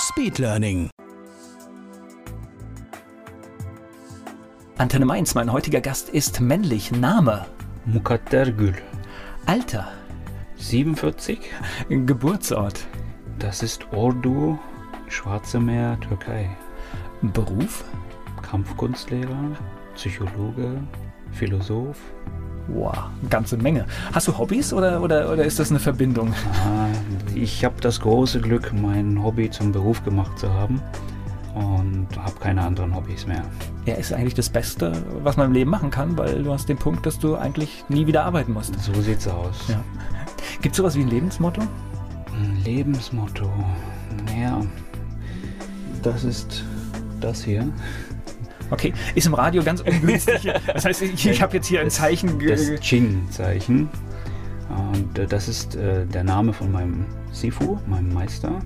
Speedlearning. Antenne Mainz, mein heutiger Gast ist männlich. Name, Mukattergül. Alter, 47. Geburtsort, Das ist Ordu, Schwarze Meer, Türkei. Beruf. Kampfkunstlehrer, Psychologe, Philosoph. Wow, eine ganze Menge. Hast du Hobbys oder, oder, oder ist das eine Verbindung? Ah, Ich habe das große Glück, mein Hobby zum Beruf gemacht zu haben und habe keine anderen Hobbys mehr. Er ist eigentlich das Beste, was man im Leben machen kann, weil du hast den Punkt, dass du eigentlich nie wieder arbeiten musst. So sieht's aus. Ja. Gibt es sowas wie ein Lebensmotto? Ein Lebensmotto. Naja, das ist das hier. Okay, ist im Radio ganz ungünstig. Das heißt, ich, ich habe jetzt hier ein Zeichen. Das Ching-Zeichen. Und äh, das ist äh, der Name von meinem Sifu, meinem Meister.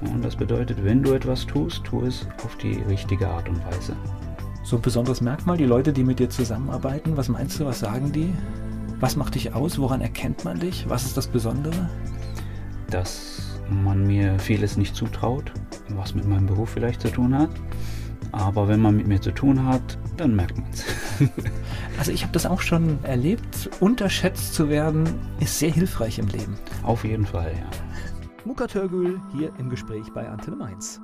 Und das bedeutet, wenn du etwas tust, tu es auf die richtige Art und Weise. So ein besonderes Merkmal, die Leute, die mit dir zusammenarbeiten, was meinst du, was sagen die? Was macht dich aus? Woran erkennt man dich? Was ist das Besondere? Dass man mir vieles nicht zutraut, was mit meinem Beruf vielleicht zu tun hat. Aber wenn man mit mir zu tun hat, dann merkt man es. Also ich habe das auch schon erlebt. Unterschätzt zu werden, ist sehr hilfreich im Leben. auf jeden Fall, ja. Muka Törgül hier im Gespräch bei Antenne Mainz.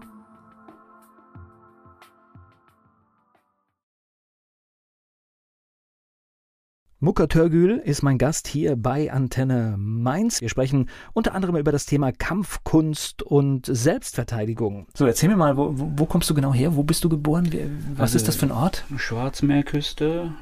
Muka Törgül ist mein Gast hier bei Antenne Mainz. Wir sprechen unter anderem über das Thema Kampfkunst und Selbstverteidigung. So, erzähl mir mal, wo, wo, kommst du genau her? Wo bist du geboren? Was Also- ist das für ein Ort? Schwarzmeerküste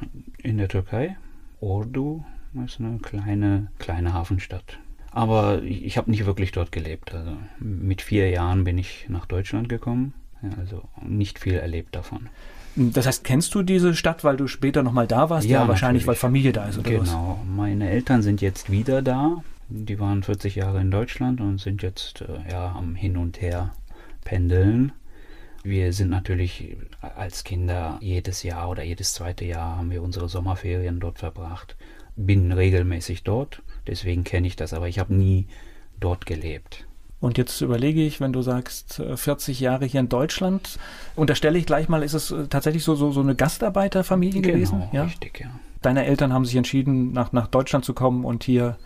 in der Türkei. Ordu ist eine kleine, kleine Hafenstadt. Aber ich, ich habe nicht wirklich dort gelebt. Also mit vier Jahren bin ich nach Deutschland gekommen. Ja, also nicht viel erlebt davon. Das heißt, kennst du diese Stadt, weil du später nochmal da warst? Ja, wahrscheinlich, natürlich. weil Familie da ist oder was? Genau. Meine Eltern sind jetzt wieder da. Die waren 40 Jahre in Deutschland und sind jetzt äh, ja am Hin und Her pendeln. Wir sind natürlich als Kinder jedes Jahr oder jedes zweite Jahr haben wir unsere Sommerferien dort verbracht. Bin regelmäßig dort, deswegen kenne ich das, aber ich habe nie dort gelebt. Und jetzt überlege ich, wenn du sagst, äh, 40 Jahre hier in Deutschland, unterstelle ich gleich mal, ist es äh, tatsächlich so, so, so eine Gastarbeiterfamilie gewesen? Genau, Ja? richtig, ja. Deine Eltern haben sich entschieden, nach, nach Deutschland zu kommen und hier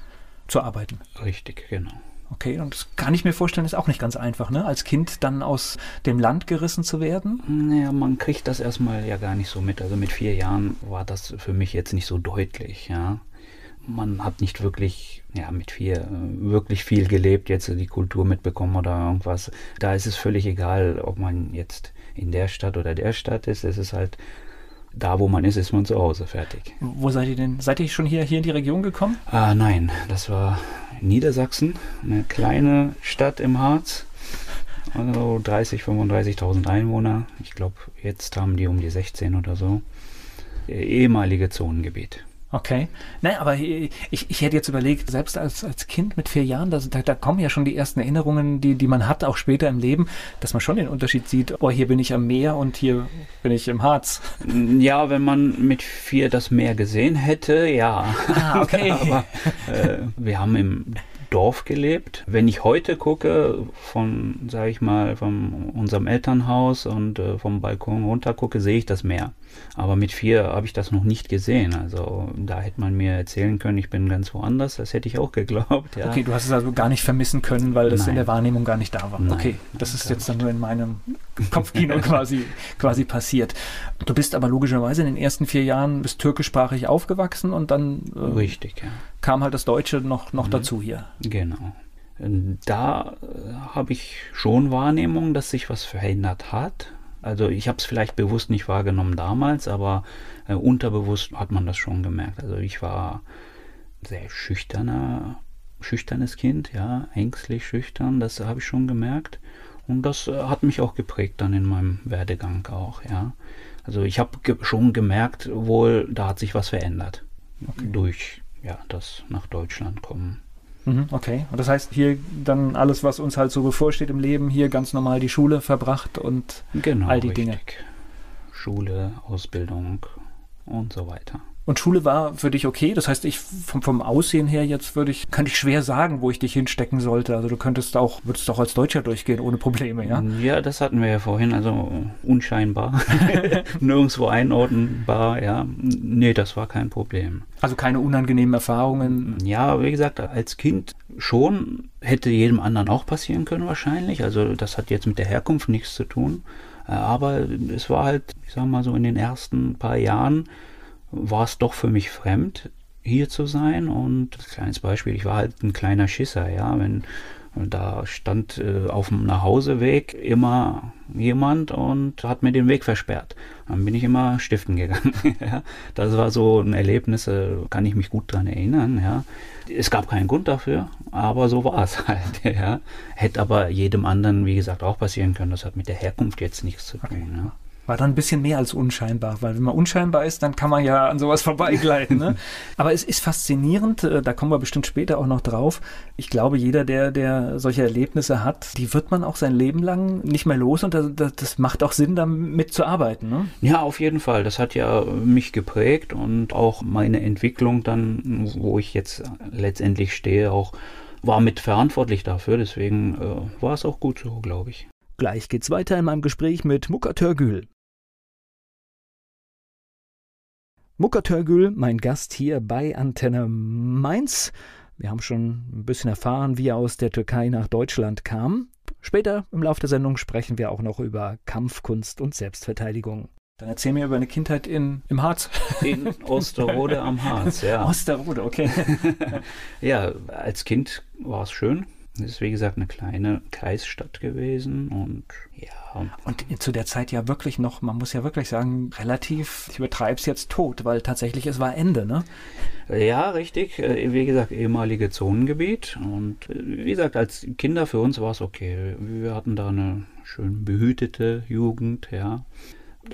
zu arbeiten. Richtig, genau. Okay, und das kann ich mir vorstellen, ist auch nicht ganz einfach, ne? Als Kind dann aus dem Land gerissen zu werden. Naja, man kriegt das erstmal ja gar nicht so mit. Also mit vier Jahren war das für mich jetzt nicht so deutlich, ja. Man hat nicht wirklich, ja, mit vier äh, wirklich viel gelebt, jetzt die Kultur mitbekommen oder irgendwas. Da ist es völlig egal, ob man jetzt in der Stadt oder der Stadt ist. Es ist halt, da wo man ist, ist man zu Hause, fertig. Wo seid ihr denn? Seid ihr schon hier, hier in die Region gekommen? Ah, nein, das war Niedersachsen, eine kleine Stadt im Harz. Also 30, 35.000 Einwohner. Ich glaube, jetzt haben die um die 16 oder so. Ehemalige Zonengebiet. Okay. Naja, aber ich, ich hätte jetzt überlegt, selbst als, als Kind mit vier Jahren, da, da, da kommen ja schon die ersten Erinnerungen, die, die man hat, auch später im Leben, dass man schon den Unterschied sieht, oh, hier bin ich am Meer und hier bin ich im Harz. Ja, wenn man mit vier das Meer gesehen hätte, ja. Ah, okay. Aber äh, wir haben im Dorf gelebt. Wenn ich heute gucke, von, sage ich mal, von unserem Elternhaus und äh, vom Balkon runter gucke, sehe ich das Meer. Aber mit vier habe ich das noch nicht gesehen. Also da hätte man mir erzählen können, ich bin ganz woanders. Das hätte ich auch geglaubt. Ja. Okay, du hast es also gar nicht vermissen können, weil das in Nein. der Wahrnehmung gar nicht da war. Nein. Okay, das ist jetzt dann nur in meinem Kopfkino quasi, quasi passiert. Du bist aber logischerweise in den ersten vier Jahren bist türkischsprachig aufgewachsen und dann äh, Richtig, ja. kam halt das Deutsche noch, noch Mhm. dazu hier. Genau. Da äh, habe ich schon Wahrnehmung, dass sich was verändert hat. Also ich habe es vielleicht bewusst nicht wahrgenommen damals, aber äh, unterbewusst hat man das schon gemerkt. Also ich war sehr schüchterner, schüchternes Kind, ja, ängstlich schüchtern, das habe ich schon gemerkt. Und das äh, hat mich auch geprägt dann in meinem Werdegang auch, ja. Also ich habe ge schon gemerkt, wohl, da hat sich was verändert. Okay. Durch ja, das nach Deutschland kommen. Mhm, okay, und das heißt hier dann alles, was uns halt so bevorsteht im Leben, hier ganz normal die Schule verbracht und genau, all die richtig. Dinge. Schule, Ausbildung und so weiter. Und Schule war für dich okay? Das heißt, ich vom, vom Aussehen her jetzt würde ich, könnte ich schwer sagen, wo ich dich hinstecken sollte. Also du könntest auch, würdest auch als Deutscher durchgehen ohne Probleme, ja? Ja, das hatten wir ja vorhin, also unscheinbar. Nirgendwo einordnbar, ja. Nee, das war kein Problem. Also keine unangenehmen Erfahrungen? Ja, wie gesagt, als Kind schon. Hätte jedem anderen auch passieren können wahrscheinlich. Also das hat jetzt mit der Herkunft nichts zu tun. Aber es war halt, ich sag mal so, in den ersten paar Jahren war es doch für mich fremd, hier zu sein. Und kleines Beispiel, ich war halt ein kleiner Schisser, ja, wenn da stand äh, auf dem Nachhauseweg immer jemand und hat mir den Weg versperrt. Dann bin ich immer stiften gegangen. ja. Das war so ein Erlebnis, äh, kann ich mich gut daran erinnern. Ja. Es gab keinen Grund dafür, aber so war es halt. Ja. Hätte aber jedem anderen, wie gesagt, auch passieren können. Das hat mit der Herkunft jetzt nichts zu tun. Okay. Ja war dann ein bisschen mehr als unscheinbar, weil wenn man unscheinbar ist, dann kann man ja an sowas vorbeigleiten. Ne? Aber es ist faszinierend, äh, da kommen wir bestimmt später auch noch drauf. Ich glaube, jeder, der, der solche Erlebnisse hat, die wird man auch sein Leben lang nicht mehr los und das, das macht auch Sinn, damit zu arbeiten. Ne? Ja, auf jeden Fall. Das hat ja mich geprägt und auch meine Entwicklung dann, wo ich jetzt letztendlich stehe, auch war mit verantwortlich dafür. Deswegen äh, war es auch gut so, glaube ich. Gleich geht's weiter in meinem Gespräch mit Muka Törgül. Muka Törgül, mein Gast hier bei Antenne Mainz. Wir haben schon ein bisschen erfahren, wie er aus der Türkei nach Deutschland kam. Später im Laufe der Sendung sprechen wir auch noch über Kampfkunst und Selbstverteidigung. Dann erzähl mir über eine Kindheit in, im Harz. In Osterode am Harz, ja. Osterode, okay. ja, als Kind war es schön. Es ist wie gesagt eine kleine Kreisstadt gewesen und ja. Und zu der Zeit ja wirklich noch, man muss ja wirklich sagen, relativ, ich übertreibe es jetzt tot, weil tatsächlich es war Ende, ne? Ja, richtig. Äh, wie gesagt, ehemalige Zonengebiet. Und äh, wie gesagt, als Kinder für uns war es okay. Wir hatten da eine schön behütete Jugend, ja.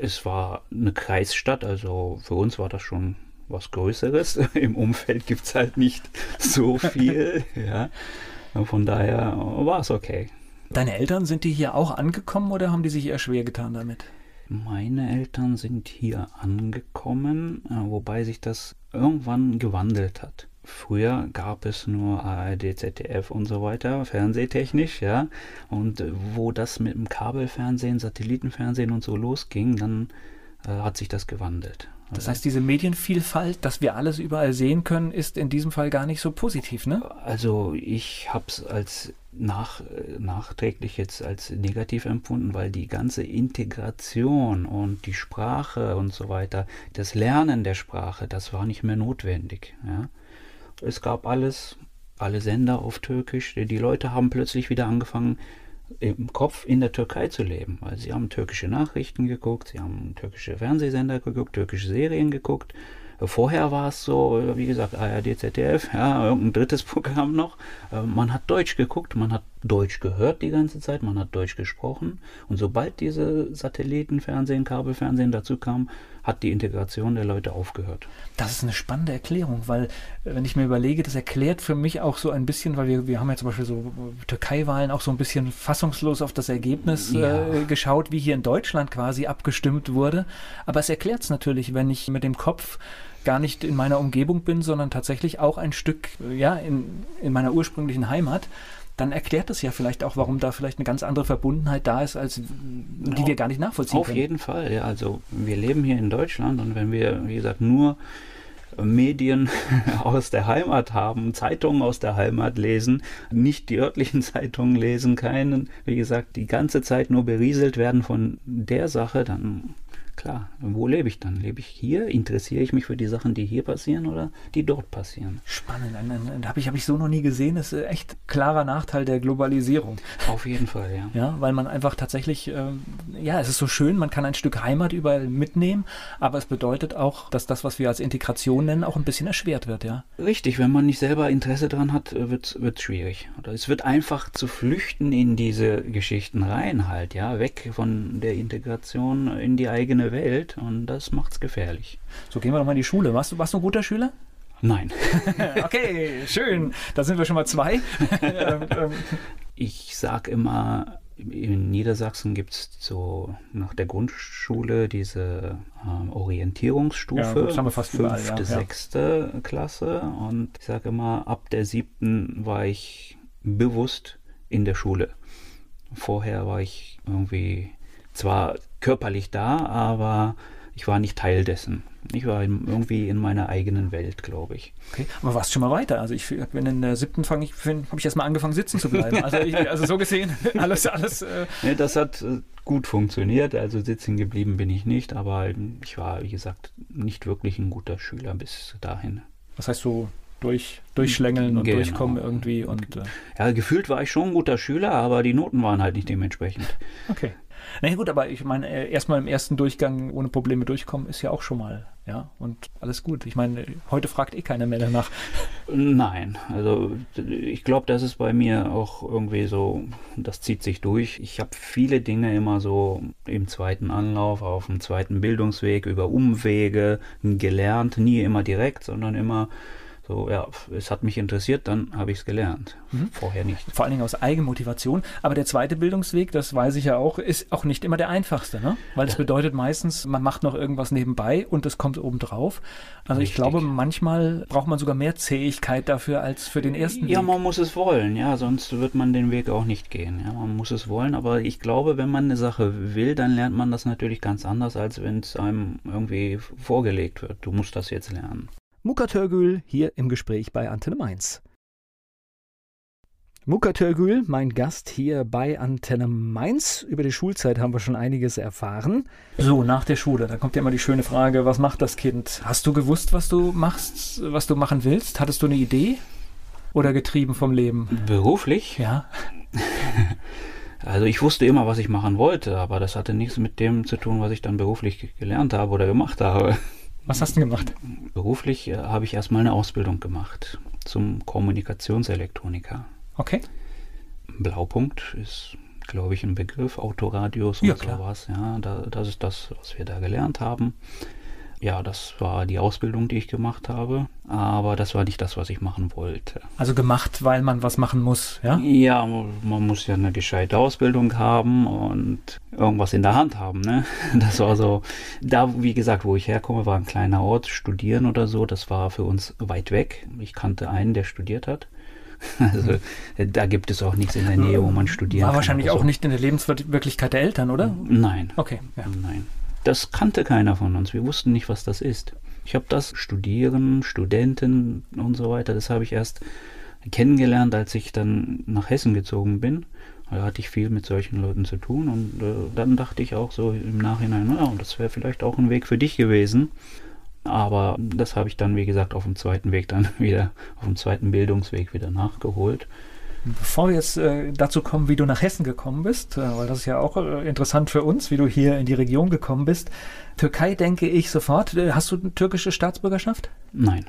Es war eine Kreisstadt, also für uns war das schon was Größeres. Im Umfeld gibt es halt nicht so viel, ja. Von daher war es okay. Deine Eltern, sind die hier auch angekommen oder haben die sich eher schwer getan damit? Meine Eltern sind hier angekommen, äh, wobei sich das irgendwann gewandelt hat. Früher gab es nur ARD, ZDF und so weiter, fernsehtechnisch, ja. Und wo das mit dem Kabelfernsehen, Satellitenfernsehen und so losging, dann äh, hat sich das gewandelt. Das heißt, diese Medienvielfalt, dass wir alles überall sehen können, ist in diesem Fall gar nicht so positiv, ne? Also ich habe es als nach, nachträglich jetzt als negativ empfunden, weil die ganze Integration und die Sprache und so weiter, das Lernen der Sprache, das war nicht mehr notwendig. Ja? Es gab alles, alle Sender auf Türkisch. Die Leute haben plötzlich wieder angefangen, im Kopf in der Türkei zu leben, weil sie haben türkische Nachrichten geguckt, sie haben türkische Fernsehsender geguckt, türkische Serien geguckt. Vorher war es so, wie gesagt, ARD, ZDF, ja, irgendein drittes Programm noch. Äh, man hat Deutsch geguckt, man hat Deutsch gehört die ganze Zeit, man hat Deutsch gesprochen. Und sobald diese Satellitenfernsehen, Kabelfernsehen dazu kam, hat die Integration der Leute aufgehört. Das ist eine spannende Erklärung, weil äh, wenn ich mir überlege, das erklärt für mich auch so ein bisschen, weil wir, wir haben ja zum Beispiel so Türkei-Wahlen auch so ein bisschen fassungslos auf das Ergebnis ja. äh, geschaut, wie hier in Deutschland quasi abgestimmt wurde. Aber es erklärt es natürlich, wenn ich mit dem Kopf gar nicht in meiner Umgebung bin, sondern tatsächlich auch ein Stück äh, ja, in, in meiner ursprünglichen Heimat dann erklärt es ja vielleicht auch, warum da vielleicht eine ganz andere Verbundenheit da ist, als die wir gar nicht nachvollziehen Auf können. jeden Fall, ja. Also wir leben hier in Deutschland und wenn wir, wie gesagt, nur Medien aus der Heimat haben, Zeitungen aus der Heimat lesen, nicht die örtlichen Zeitungen lesen, keinen, wie gesagt, die ganze Zeit nur berieselt werden von der Sache, dann klar, wo lebe ich dann? Lebe ich hier? Interessiere ich mich für die Sachen, die hier passieren oder die dort passieren? Spannend, da habe ich, hab ich so noch nie gesehen. Das ist echt klarer Nachteil der Globalisierung. Auf jeden Fall, ja. Ja, weil man einfach tatsächlich, ähm, ja, es ist so schön, man kann ein Stück Heimat überall mitnehmen, aber es bedeutet auch, dass das, was wir als Integration nennen, auch ein bisschen erschwert wird, ja. Richtig, wenn man nicht selber Interesse daran hat, wird es schwierig. Oder es wird einfach zu flüchten in diese Geschichten rein halt, ja, weg von der Integration in die eigene Welt und das macht es gefährlich. So gehen wir doch mal in die Schule. Warst du, warst du ein guter Schüler? Nein. okay, schön. Da sind wir schon mal zwei. Ich sage immer, in Niedersachsen gibt es so nach der Grundschule diese ähm, Orientierungsstufe, ja, das haben wir fast fünfte, überall, ja. sechste Klasse. Und ich sage immer, ab der siebten war ich bewusst in der Schule. Vorher war ich irgendwie zwar körperlich da, aber ich war nicht Teil dessen. Ich war irgendwie in meiner eigenen Welt, glaube ich. Okay, aber warst schon mal weiter. Also ich bin in der siebten fange ich, habe ich erst mal angefangen sitzen zu bleiben. Also, ich, also so gesehen, alles, alles. Äh ja, das hat äh, gut funktioniert. Also sitzen geblieben bin ich nicht, aber ich war, wie gesagt, nicht wirklich ein guter Schüler bis dahin. Was heißt so durch, durchschlängeln und genau. durchkommen irgendwie und äh ja, gefühlt war ich schon ein guter Schüler, aber die Noten waren halt nicht dementsprechend. Okay. Na ja, gut, aber ich meine, äh, erstmal im ersten Durchgang ohne Probleme durchkommen ist ja auch schon mal, ja, und alles gut. Ich meine, heute fragt eh keiner mehr danach. Nein, also ich glaube, das ist bei mir auch irgendwie so, das zieht sich durch. Ich habe viele Dinge immer so im zweiten Anlauf, auf dem zweiten Bildungsweg, über Umwege gelernt, nie immer direkt, sondern immer so, ja, es hat mich interessiert, dann habe ich es gelernt. Mhm. Vorher nicht. Vor allen Dingen aus Eigenmotivation. Aber der zweite Bildungsweg, das weiß ich ja auch, ist auch nicht immer der einfachste, ne? Weil das bedeutet meistens, man macht noch irgendwas nebenbei und das kommt obendrauf. Also Richtig. ich glaube, manchmal braucht man sogar mehr Zähigkeit dafür als für den ersten ja, Weg. Ja, man muss es wollen, ja, sonst wird man den Weg auch nicht gehen. Ja, man muss es wollen, aber ich glaube, wenn man eine Sache will, dann lernt man das natürlich ganz anders, als wenn es einem irgendwie vorgelegt wird. Du musst das jetzt lernen. Muka Törgül hier im Gespräch bei Antenne Mainz. Muka Törgül, mein Gast hier bei Antenne Mainz. Über die Schulzeit haben wir schon einiges erfahren. So, nach der Schule, da kommt ja immer die schöne Frage, was macht das Kind? Hast du gewusst, was du machst, was du machen willst? Hattest du eine Idee? Oder getrieben vom Leben? Beruflich? Ja. Also ich wusste immer, was ich machen wollte, aber das hatte nichts mit dem zu tun, was ich dann beruflich gelernt habe oder gemacht habe. Was hast du gemacht? Beruflich äh, habe ich erstmal eine Ausbildung gemacht zum Kommunikationselektroniker. Okay. Blaupunkt ist, glaube ich, ein Begriff, Autoradios und ja, sowas. Ja, da, das ist das, was wir da gelernt haben ja, das war die Ausbildung, die ich gemacht habe, aber das war nicht das, was ich machen wollte. Also gemacht, weil man was machen muss, ja? Ja, man muss ja eine gescheite Ausbildung haben und irgendwas in der Hand haben, ne? Das war so, da, wie gesagt, wo ich herkomme, war ein kleiner Ort, studieren oder so, das war für uns weit weg. Ich kannte einen, der studiert hat. Also da gibt es auch nichts in der Nähe, wo man studieren war kann. War wahrscheinlich auch so. nicht in der Lebenswirklichkeit der Eltern, oder? Nein. Okay. Ja. Nein. Das kannte keiner von uns. Wir wussten nicht, was das ist. Ich habe das Studieren, Studenten und so weiter, das habe ich erst kennengelernt, als ich dann nach Hessen gezogen bin. Da hatte ich viel mit solchen Leuten zu tun und äh, dann dachte ich auch so im Nachhinein, ja, das wäre vielleicht auch ein Weg für dich gewesen. Aber das habe ich dann, wie gesagt, auf dem zweiten Weg dann wieder, auf dem zweiten Bildungsweg wieder nachgeholt. Bevor wir jetzt äh, dazu kommen, wie du nach Hessen gekommen bist, äh, weil das ist ja auch äh, interessant für uns, wie du hier in die Region gekommen bist. Türkei denke ich sofort. Äh, hast du eine türkische Staatsbürgerschaft? Nein.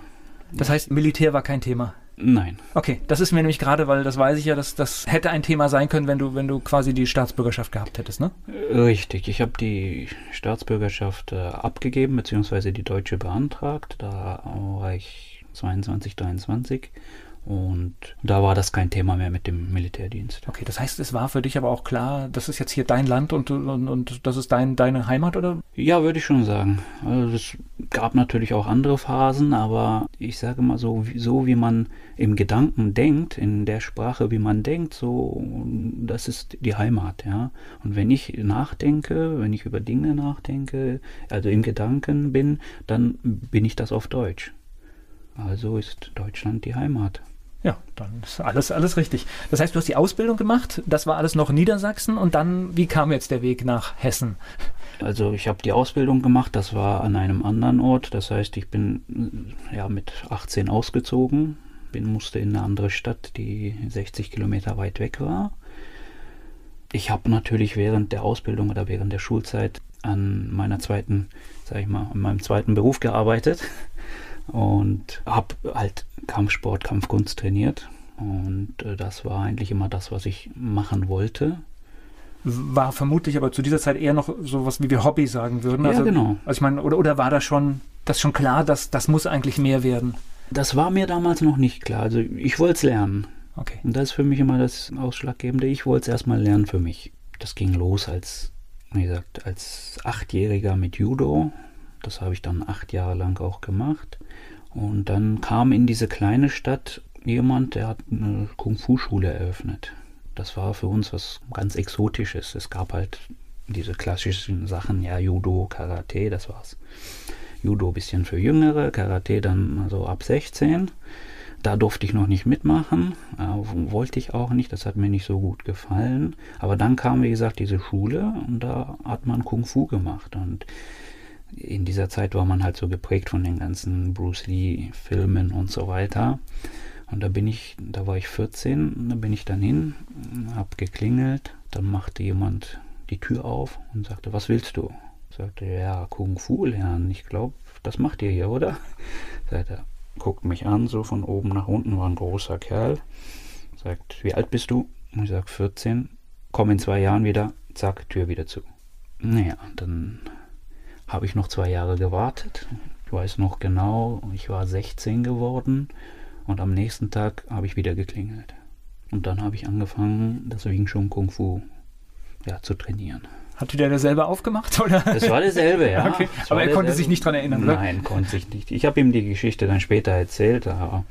Das heißt, Militär war kein Thema? Nein. Okay, das ist mir nämlich gerade, weil das weiß ich ja, dass das hätte ein Thema sein können, wenn du, wenn du quasi die Staatsbürgerschaft gehabt hättest, ne? Richtig, ich habe die Staatsbürgerschaft äh, abgegeben, beziehungsweise die deutsche beantragt. Da war ich 22, 23 und da war das kein Thema mehr mit dem Militärdienst. Okay, das heißt, es war für dich aber auch klar, das ist jetzt hier dein Land und, und, und das ist dein, deine Heimat, oder? Ja, würde ich schon sagen. Also es gab natürlich auch andere Phasen, aber ich sage mal so, so wie man im Gedanken denkt, in der Sprache, wie man denkt, so, das ist die Heimat, ja. Und wenn ich nachdenke, wenn ich über Dinge nachdenke, also im Gedanken bin, dann bin ich das auf Deutsch. Also ist Deutschland die Heimat. Ja, dann ist alles, alles richtig. Das heißt, du hast die Ausbildung gemacht, das war alles noch Niedersachsen und dann, wie kam jetzt der Weg nach Hessen? Also ich habe die Ausbildung gemacht, das war an einem anderen Ort. Das heißt, ich bin ja mit 18 ausgezogen, bin, musste in eine andere Stadt, die 60 Kilometer weit weg war. Ich habe natürlich während der Ausbildung oder während der Schulzeit an meiner zweiten, sag ich mal, an meinem zweiten Beruf gearbeitet und habe halt Kampfsport, Kampfkunst trainiert. Und äh, das war eigentlich immer das, was ich machen wollte. War vermutlich aber zu dieser Zeit eher noch so was, wie wir Hobby sagen würden. Also, ja, genau. Also ich meine, oder, oder war da schon, das schon klar, dass das muss eigentlich mehr werden? Das war mir damals noch nicht klar. Also ich wollte es lernen. Okay. Und das ist für mich immer das Ausschlaggebende. Ich wollte es erstmal lernen für mich. Das ging los als, wie gesagt, als Achtjähriger mit Judo. Das habe ich dann acht Jahre lang auch gemacht. Und dann kam in diese kleine Stadt jemand, der hat eine Kung-Fu-Schule eröffnet. Das war für uns was ganz Exotisches. Es gab halt diese klassischen Sachen, ja, Judo, Karate, das war's. Judo ein bisschen für Jüngere, Karate dann so ab 16. Da durfte ich noch nicht mitmachen, äh, wollte ich auch nicht, das hat mir nicht so gut gefallen. Aber dann kam, wie gesagt, diese Schule und da hat man Kung Fu gemacht. Und in dieser Zeit war man halt so geprägt von den ganzen Bruce Lee-Filmen und so weiter. Und da bin ich, da war ich 14, da bin ich dann hin, hab geklingelt, dann machte jemand die Tür auf und sagte, was willst du? Sagte, ja, Kung Fu lernen. Ich glaube, das macht ihr hier, oder? Sagte, guckt mich an, so von oben nach unten, war ein großer Kerl. Sagt, wie alt bist du? ich sag 14. Komm in zwei Jahren wieder, zack, Tür wieder zu. Naja, dann habe ich noch zwei Jahre gewartet. Ich weiß noch genau, ich war 16 geworden und am nächsten Tag habe ich wieder geklingelt. Und dann habe ich angefangen, das Wing Chun Kung Fu ja, zu trainieren. Hat der derselbe aufgemacht? Oder? Es war derselbe, ja. Okay. Aber er konnte sich nicht daran erinnern, oder? Nein, konnte sich nicht. Ich habe ihm die Geschichte dann später erzählt, aber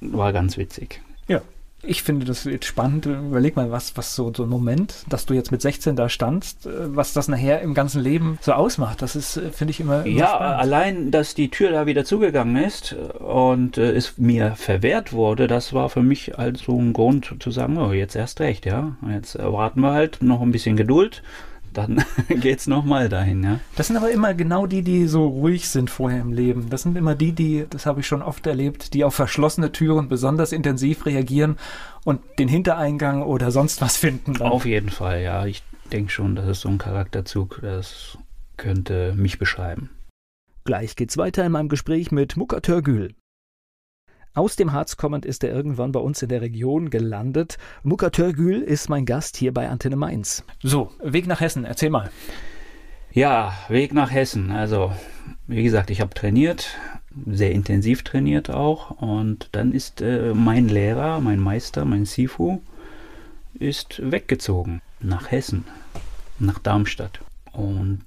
war ganz witzig. Ja, ich finde das jetzt spannend. Überleg mal, was, was so, so ein Moment, dass du jetzt mit 16 da standst, äh, was das nachher im ganzen Leben so ausmacht. Das ist, äh, finde ich, immer, immer Ja, spannend. allein, dass die Tür da wieder zugegangen ist und äh, es mir verwehrt wurde, das war für mich also ein Grund zu sagen, oh, jetzt erst recht, ja. Jetzt erwarten wir halt noch ein bisschen Geduld dann geht's nochmal dahin, ja. Das sind aber immer genau die, die so ruhig sind vorher im Leben. Das sind immer die, die, das habe ich schon oft erlebt, die auf verschlossene Türen besonders intensiv reagieren und den Hintereingang oder sonst was finden. Dann. Auf jeden Fall, ja. Ich denke schon, das ist so ein Charakterzug, das könnte mich beschreiben. Gleich geht's weiter in meinem Gespräch mit Muka Törgül. Aus dem Harz kommend ist er irgendwann bei uns in der Region gelandet. Muka Törgül ist mein Gast hier bei Antenne Mainz. So, Weg nach Hessen, erzähl mal. Ja, Weg nach Hessen. Also, wie gesagt, ich habe trainiert, sehr intensiv trainiert auch. Und dann ist äh, mein Lehrer, mein Meister, mein Sifu, ist weggezogen nach Hessen, nach Darmstadt. Und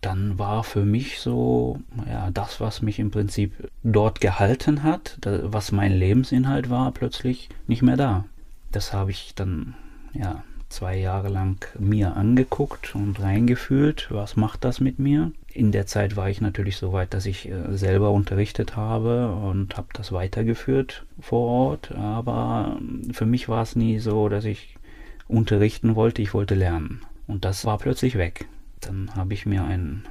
dann war für mich so, ja, das, was mich im Prinzip dort gehalten hat, was mein Lebensinhalt war, plötzlich nicht mehr da. Das habe ich dann, ja, zwei Jahre lang mir angeguckt und reingefühlt, was macht das mit mir. In der Zeit war ich natürlich so weit, dass ich äh, selber unterrichtet habe und habe das weitergeführt vor Ort, aber für mich war es nie so, dass ich unterrichten wollte, ich wollte lernen. Und das war plötzlich weg. Dann habe ich mir einen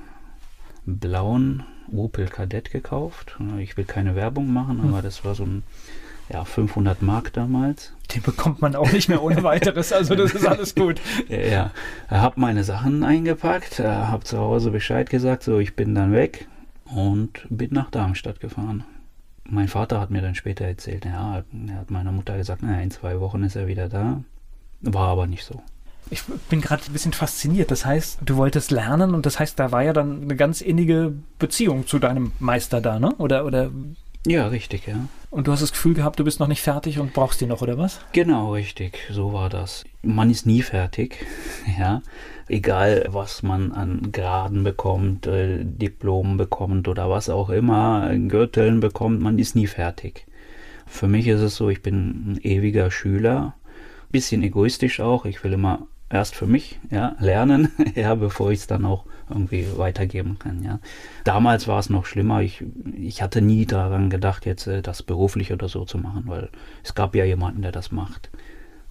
blauen Opel Kadett gekauft. Ich will keine Werbung machen, hm. aber das war so ein ja, 500 Mark damals. Den bekommt man auch nicht mehr ohne weiteres, also das ist alles gut. ja, habe meine Sachen eingepackt, habe zu Hause Bescheid gesagt, so ich bin dann weg und bin nach Darmstadt gefahren. Mein Vater hat mir dann später erzählt, ja, er hat meiner Mutter gesagt, na, in zwei Wochen ist er wieder da. War aber nicht so. Ich bin gerade ein bisschen fasziniert. Das heißt, du wolltest lernen und das heißt, da war ja dann eine ganz innige Beziehung zu deinem Meister da, ne? Oder, oder? Ja, richtig, ja. Und du hast das Gefühl gehabt, du bist noch nicht fertig und brauchst ihn noch, oder was? Genau, richtig. So war das. Man ist nie fertig, ja. Egal, was man an Graden bekommt, äh, Diplomen bekommt oder was auch immer, Gürteln bekommt, man ist nie fertig. Für mich ist es so, ich bin ein ewiger Schüler bisschen egoistisch auch. Ich will immer erst für mich, ja, lernen, ja, bevor ich es dann auch irgendwie weitergeben kann, ja. Damals war es noch schlimmer. Ich, ich hatte nie daran gedacht, jetzt äh, das beruflich oder so zu machen, weil es gab ja jemanden, der das macht.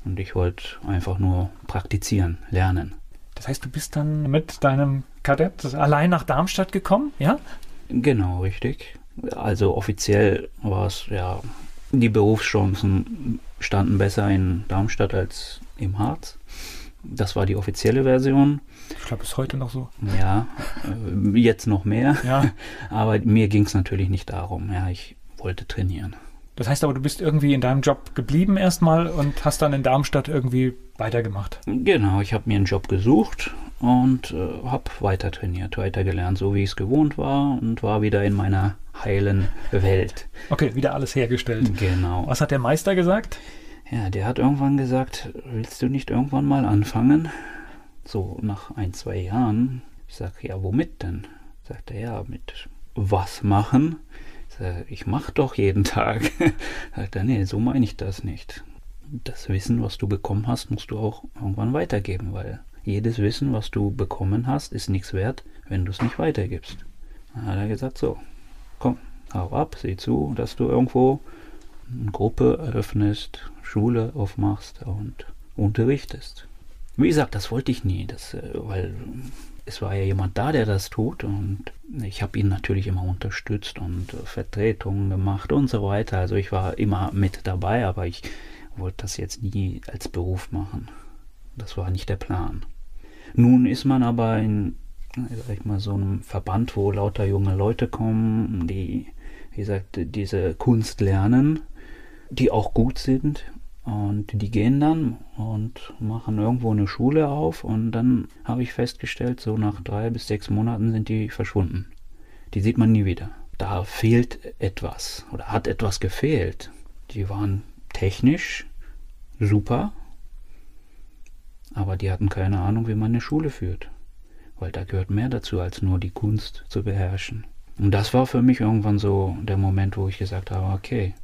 Und ich wollte einfach nur praktizieren, lernen. Das heißt, du bist dann mit deinem Kadett allein nach Darmstadt gekommen, ja? Genau, richtig. Also offiziell war es ja, die Berufschancen standen besser in Darmstadt als im Harz. Das war die offizielle Version. Ich glaube, ist heute noch so. Ja, äh, jetzt noch mehr. Ja. Aber mir ging es natürlich nicht darum. Ja, ich wollte trainieren. Das heißt aber, du bist irgendwie in deinem Job geblieben erstmal und hast dann in Darmstadt irgendwie weitergemacht. Genau, ich habe mir einen Job gesucht und äh, habe weiter trainiert, weiter gelernt, so wie ich es gewohnt war und war wieder in meiner heilen Welt. Okay, wieder alles hergestellt. Genau. Was hat der Meister gesagt? Ja, der hat irgendwann gesagt, willst du nicht irgendwann mal anfangen? So nach ein, zwei Jahren. Ich sage, ja, womit denn? Sagt er, ja, mit was machen? Ich sage, ich mache doch jeden Tag. Sagt er, nee, so meine ich das nicht. Das Wissen, was du bekommen hast, musst du auch irgendwann weitergeben, weil jedes Wissen, was du bekommen hast, ist nichts wert, wenn du es nicht weitergibst. Dann hat er gesagt, so, komm, hau ab, sieh zu, dass du irgendwo eine Gruppe eröffnest, Schule aufmachst und unterrichtest. Wie gesagt, das wollte ich nie, das, äh, weil es war ja jemand da, der das tut und ich habe ihn natürlich immer unterstützt und Vertretungen gemacht und so weiter. Also ich war immer mit dabei, aber ich wollte das jetzt nie als Beruf machen. Das war nicht der Plan. Nun ist man aber in sag ich mal, so einem Verband, wo lauter junge Leute kommen, die, wie gesagt, diese Kunst lernen, die auch gut sind. Und die gehen dann und machen irgendwo eine Schule auf. Und dann habe ich festgestellt, so nach drei bis sechs Monaten sind die verschwunden. Die sieht man nie wieder. Da fehlt etwas oder hat etwas gefehlt. Die waren technisch super, aber die hatten keine Ahnung, wie man eine Schule führt weil da gehört mehr dazu, als nur die Kunst zu beherrschen. Und das war für mich irgendwann so der Moment, wo ich gesagt habe, okay,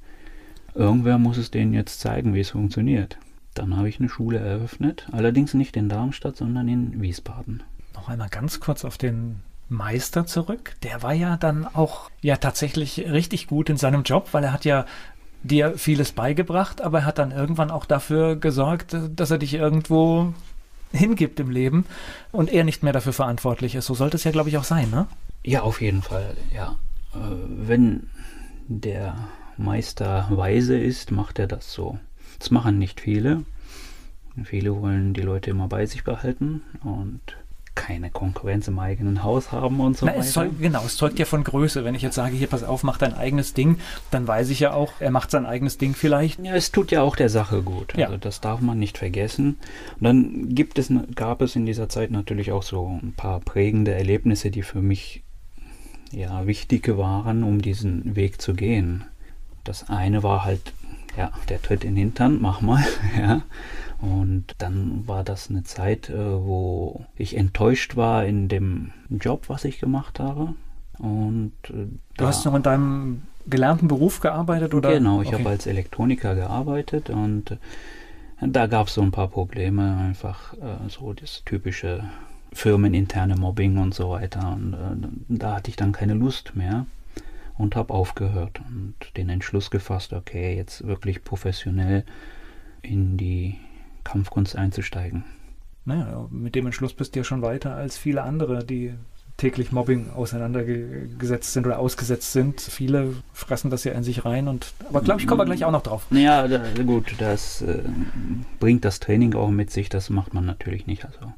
irgendwer muss es denen jetzt zeigen, wie es funktioniert. Dann habe ich eine Schule eröffnet, allerdings nicht in Darmstadt, sondern in Wiesbaden. Noch einmal ganz kurz auf den Meister zurück. Der war ja dann auch ja tatsächlich richtig gut in seinem Job, weil er hat ja dir vieles beigebracht, aber er hat dann irgendwann auch dafür gesorgt, dass er dich irgendwo hingibt im Leben und er nicht mehr dafür verantwortlich ist. So sollte es ja, glaube ich, auch sein, ne? Ja, auf jeden Fall, ja. Äh, wenn der Meister weise ist, macht er das so. Das machen nicht viele. Viele wollen die Leute immer bei sich behalten und keine Konkurrenz im eigenen Haus haben und so Na, weiter. Es soll, genau, es zeugt ja von Größe. Wenn ich jetzt sage, hier pass auf, mach dein eigenes Ding, dann weiß ich ja auch, er macht sein eigenes Ding vielleicht. Ja, es tut ja auch der Sache gut. Ja. Also das darf man nicht vergessen. Und dann gibt es, gab es in dieser Zeit natürlich auch so ein paar prägende Erlebnisse, die für mich ja wichtig waren, um diesen Weg zu gehen. Das eine war halt, ja, der Tritt in den Hintern, mach mal, ja. Und dann war das eine Zeit, äh, wo ich enttäuscht war in dem Job, was ich gemacht habe. Und äh, Du hast noch in deinem gelernten Beruf gearbeitet oder? Genau, ich Okay. habe als Elektroniker gearbeitet und äh, da gab es so ein paar Probleme, einfach so das typische firmeninterne Mobbing und so weiter. Und da hatte ich dann keine Lust mehr und habe aufgehört und den Entschluss gefasst, okay, jetzt wirklich professionell in die Kampfkunst einzusteigen. Naja, mit dem Entschluss bist du ja schon weiter als viele andere, die täglich Mobbing auseinandergesetzt sind oder ausgesetzt sind. Viele fressen das ja in sich rein und aber glaube ich, kommen wir gleich auch noch drauf. Ja, da, gut, das äh, bringt das Training auch mit sich, das macht man natürlich nicht. Also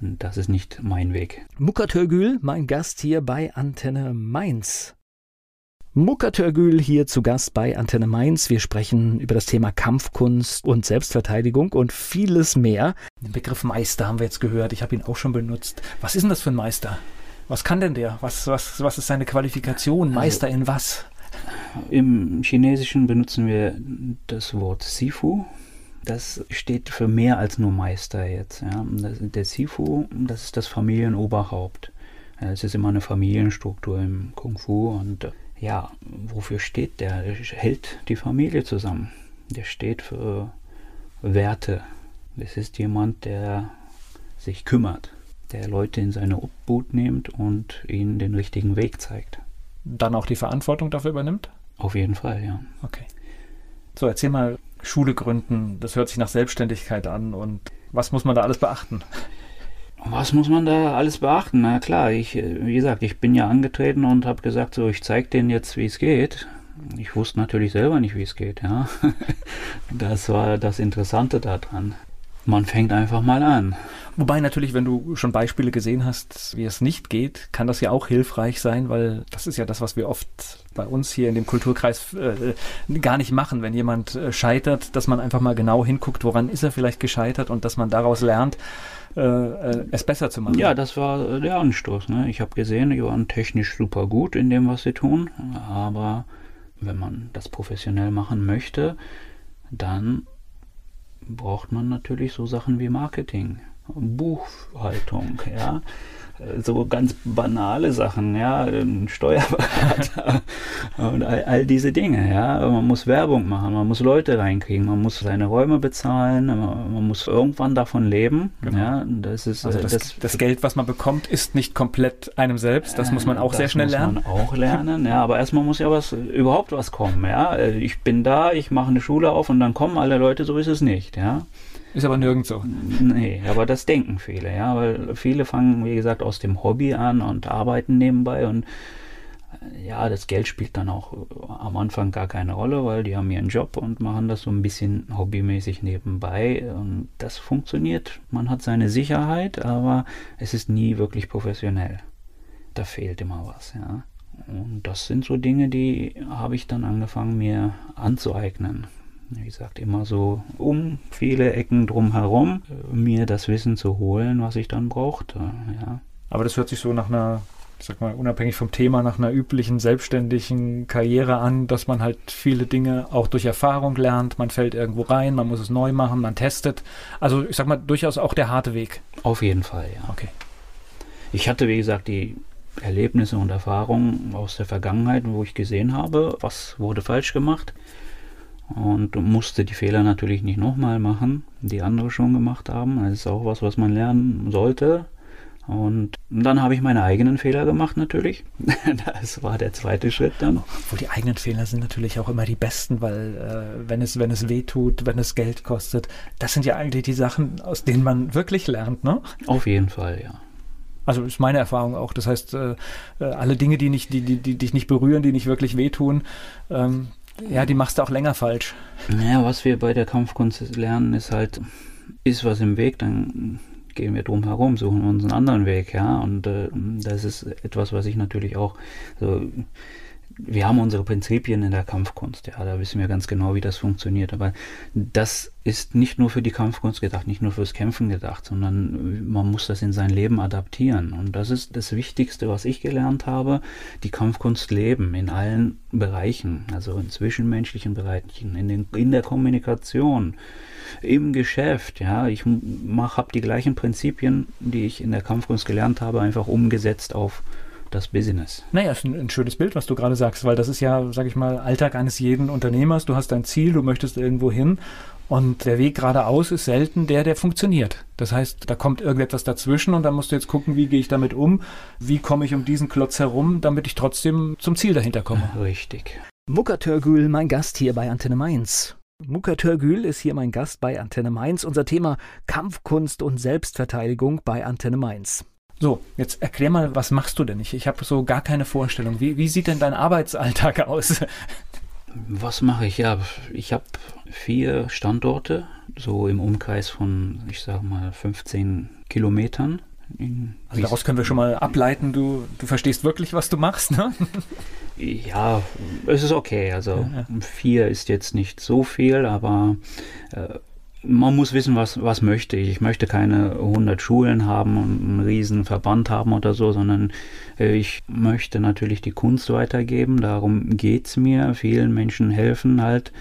das ist nicht mein Weg. Muka Törgül, mein Gast hier bei Antenne Mainz. Muka Törgül hier zu Gast bei Antenne Mainz. Wir sprechen über das Thema Kampfkunst und Selbstverteidigung und vieles mehr. Den Begriff Meister haben wir jetzt gehört. Ich habe ihn auch schon benutzt. Was ist denn das für ein Meister? Was kann denn der? Was, was, was ist seine Qualifikation? Meister in was? Im Chinesischen benutzen wir das Wort Sifu. Das steht für mehr als nur Meister jetzt. Ja. Der Sifu, das ist das Familienoberhaupt. Es ist immer eine Familienstruktur im Kung Fu und ja, wofür steht der? Der hält die Familie zusammen. Der steht für Werte. Es ist jemand, der sich kümmert, der Leute in seine Obhut nimmt und ihnen den richtigen Weg zeigt. Dann auch die Verantwortung dafür übernimmt? Auf jeden Fall, ja. Okay. So, erzähl mal, Schule gründen, das hört sich nach Selbstständigkeit an und was muss man da alles beachten? Was muss man da alles beachten? Na klar, ich, wie gesagt, ich bin ja angetreten und habe gesagt, so, ich zeige denen jetzt, wie es geht. Ich wusste natürlich selber nicht, wie es geht, ja. Das war das Interessante daran. Man fängt einfach mal an. Wobei natürlich, wenn du schon Beispiele gesehen hast, wie es nicht geht, kann das ja auch hilfreich sein, weil das ist ja das, was wir oft bei uns hier in dem Kulturkreis äh, gar nicht machen. Wenn jemand äh, scheitert, dass man einfach mal genau hinguckt, woran ist er vielleicht gescheitert und dass man daraus lernt, äh, äh es besser zu machen. Ja, das war der Anstoß. Ne? Ich habe gesehen, die waren technisch super gut in dem, was sie tun, aber wenn man das professionell machen möchte, dann braucht man natürlich so Sachen wie Marketing, Buchhaltung, ja so ganz banale Sachen, ja, ein Steuerberater und all, all, diese Dinge, ja. Man muss Werbung machen, man muss Leute reinkriegen, man muss seine Räume bezahlen, man, man muss irgendwann davon leben, genau. ja. Das ist also das, das, das, Geld, was man bekommt, ist nicht komplett einem selbst. Das muss man auch sehr schnell lernen. Das muss man auch lernen, ja. Aber erstmal muss ja was überhaupt was kommen, ja. Ich bin da, ich mache eine Schule auf und dann kommen alle Leute. So ist es nicht, ja. Ist aber nirgends so. Nee, aber das denken viele, ja, weil viele fangen, wie gesagt, aus dem Hobby an und arbeiten nebenbei und äh, ja, das Geld spielt dann auch am Anfang gar keine Rolle, weil die haben ihren Job und machen das so ein bisschen hobbymäßig nebenbei. Und das funktioniert. Man hat seine Sicherheit, aber es ist nie wirklich professionell. Da fehlt immer was, ja. Und das sind so Dinge, die habe ich dann angefangen mir anzueignen wie gesagt, immer so um viele Ecken drumherum, mir das Wissen zu holen, was ich dann brauchte. Ja. Aber das hört sich so nach einer, ich sag mal, unabhängig vom Thema, nach einer üblichen selbstständigen Karriere an, dass man halt viele Dinge auch durch Erfahrung lernt. Man fällt irgendwo rein, man muss es neu machen, man testet. Also ich sag mal, durchaus auch der harte Weg. Auf jeden Fall, ja. Okay. Ich hatte, wie gesagt, die Erlebnisse und Erfahrungen aus der Vergangenheit, wo ich gesehen habe, was wurde falsch gemacht und musste die Fehler natürlich nicht nochmal machen, die andere schon gemacht haben. Das ist auch was, was man lernen sollte. Und dann habe ich meine eigenen Fehler gemacht natürlich. Das war der zweite Schritt dann. Wo die eigenen Fehler sind natürlich auch immer die besten, weil äh, wenn es wenn es weh tut, wenn es Geld kostet, das sind ja eigentlich die Sachen, aus denen man wirklich lernt, ne? Auf jeden Fall, ja. Also ist meine Erfahrung auch. Das heißt, äh, äh alle Dinge, die nicht, die, die, die dich nicht berühren, die nicht wirklich wehtun, ähm, ja, die machst du auch länger falsch. Naja, was wir bei der Kampfkunst lernen, ist halt, ist was im Weg, dann gehen wir drum herum, suchen uns einen anderen Weg, ja. Und äh, das ist etwas, was ich natürlich auch so wir haben unsere Prinzipien in der Kampfkunst, ja, da wissen wir ganz genau, wie das funktioniert. Aber das ist nicht nur für die Kampfkunst gedacht, nicht nur fürs Kämpfen gedacht, sondern man muss das in sein Leben adaptieren. Und das ist das Wichtigste, was ich gelernt habe, die Kampfkunst leben in allen Bereichen, also in zwischenmenschlichen Bereichen, in, den, in der Kommunikation, im Geschäft, ja, ich habe die gleichen Prinzipien, die ich in der Kampfkunst gelernt habe, einfach umgesetzt auf das Business. Naja, ist ein, ein schönes Bild, was du gerade sagst, weil das ist ja, sag ich mal, Alltag eines jeden Unternehmers. Du hast dein Ziel, du möchtest irgendwo hin und der Weg geradeaus ist selten der, der funktioniert. Das heißt, da kommt irgendetwas dazwischen und dann musst du jetzt gucken, wie gehe ich damit um, wie komme ich um diesen Klotz herum, damit ich trotzdem zum Ziel dahinter komme. Richtig. Mucker Törgül, mein Gast hier bei Antenne Mainz. Mucker Törgül ist hier mein Gast bei Antenne Mainz. Unser Thema Kampfkunst und Selbstverteidigung bei Antenne Mainz. So, jetzt erklär mal, was machst du denn? Ich, ich habe so gar keine Vorstellung. Wie, wie sieht denn dein Arbeitsalltag aus? Was mache ich? Ja, ich habe vier Standorte, so im Umkreis von, ich sage mal, 15 Kilometern. also daraus können wir schon mal ableiten, du, du verstehst wirklich, was du machst, ne? Ja, es ist okay. Also ja, ja. vier ist jetzt nicht so viel, aber äh, man muss wissen, was, was möchte ich. Ich möchte keine 100 Schulen haben und einen riesen Verband haben oder so, sondern äh, ich möchte natürlich die Kunst weitergeben. Darum geht es mir. Vielen Menschen helfen halt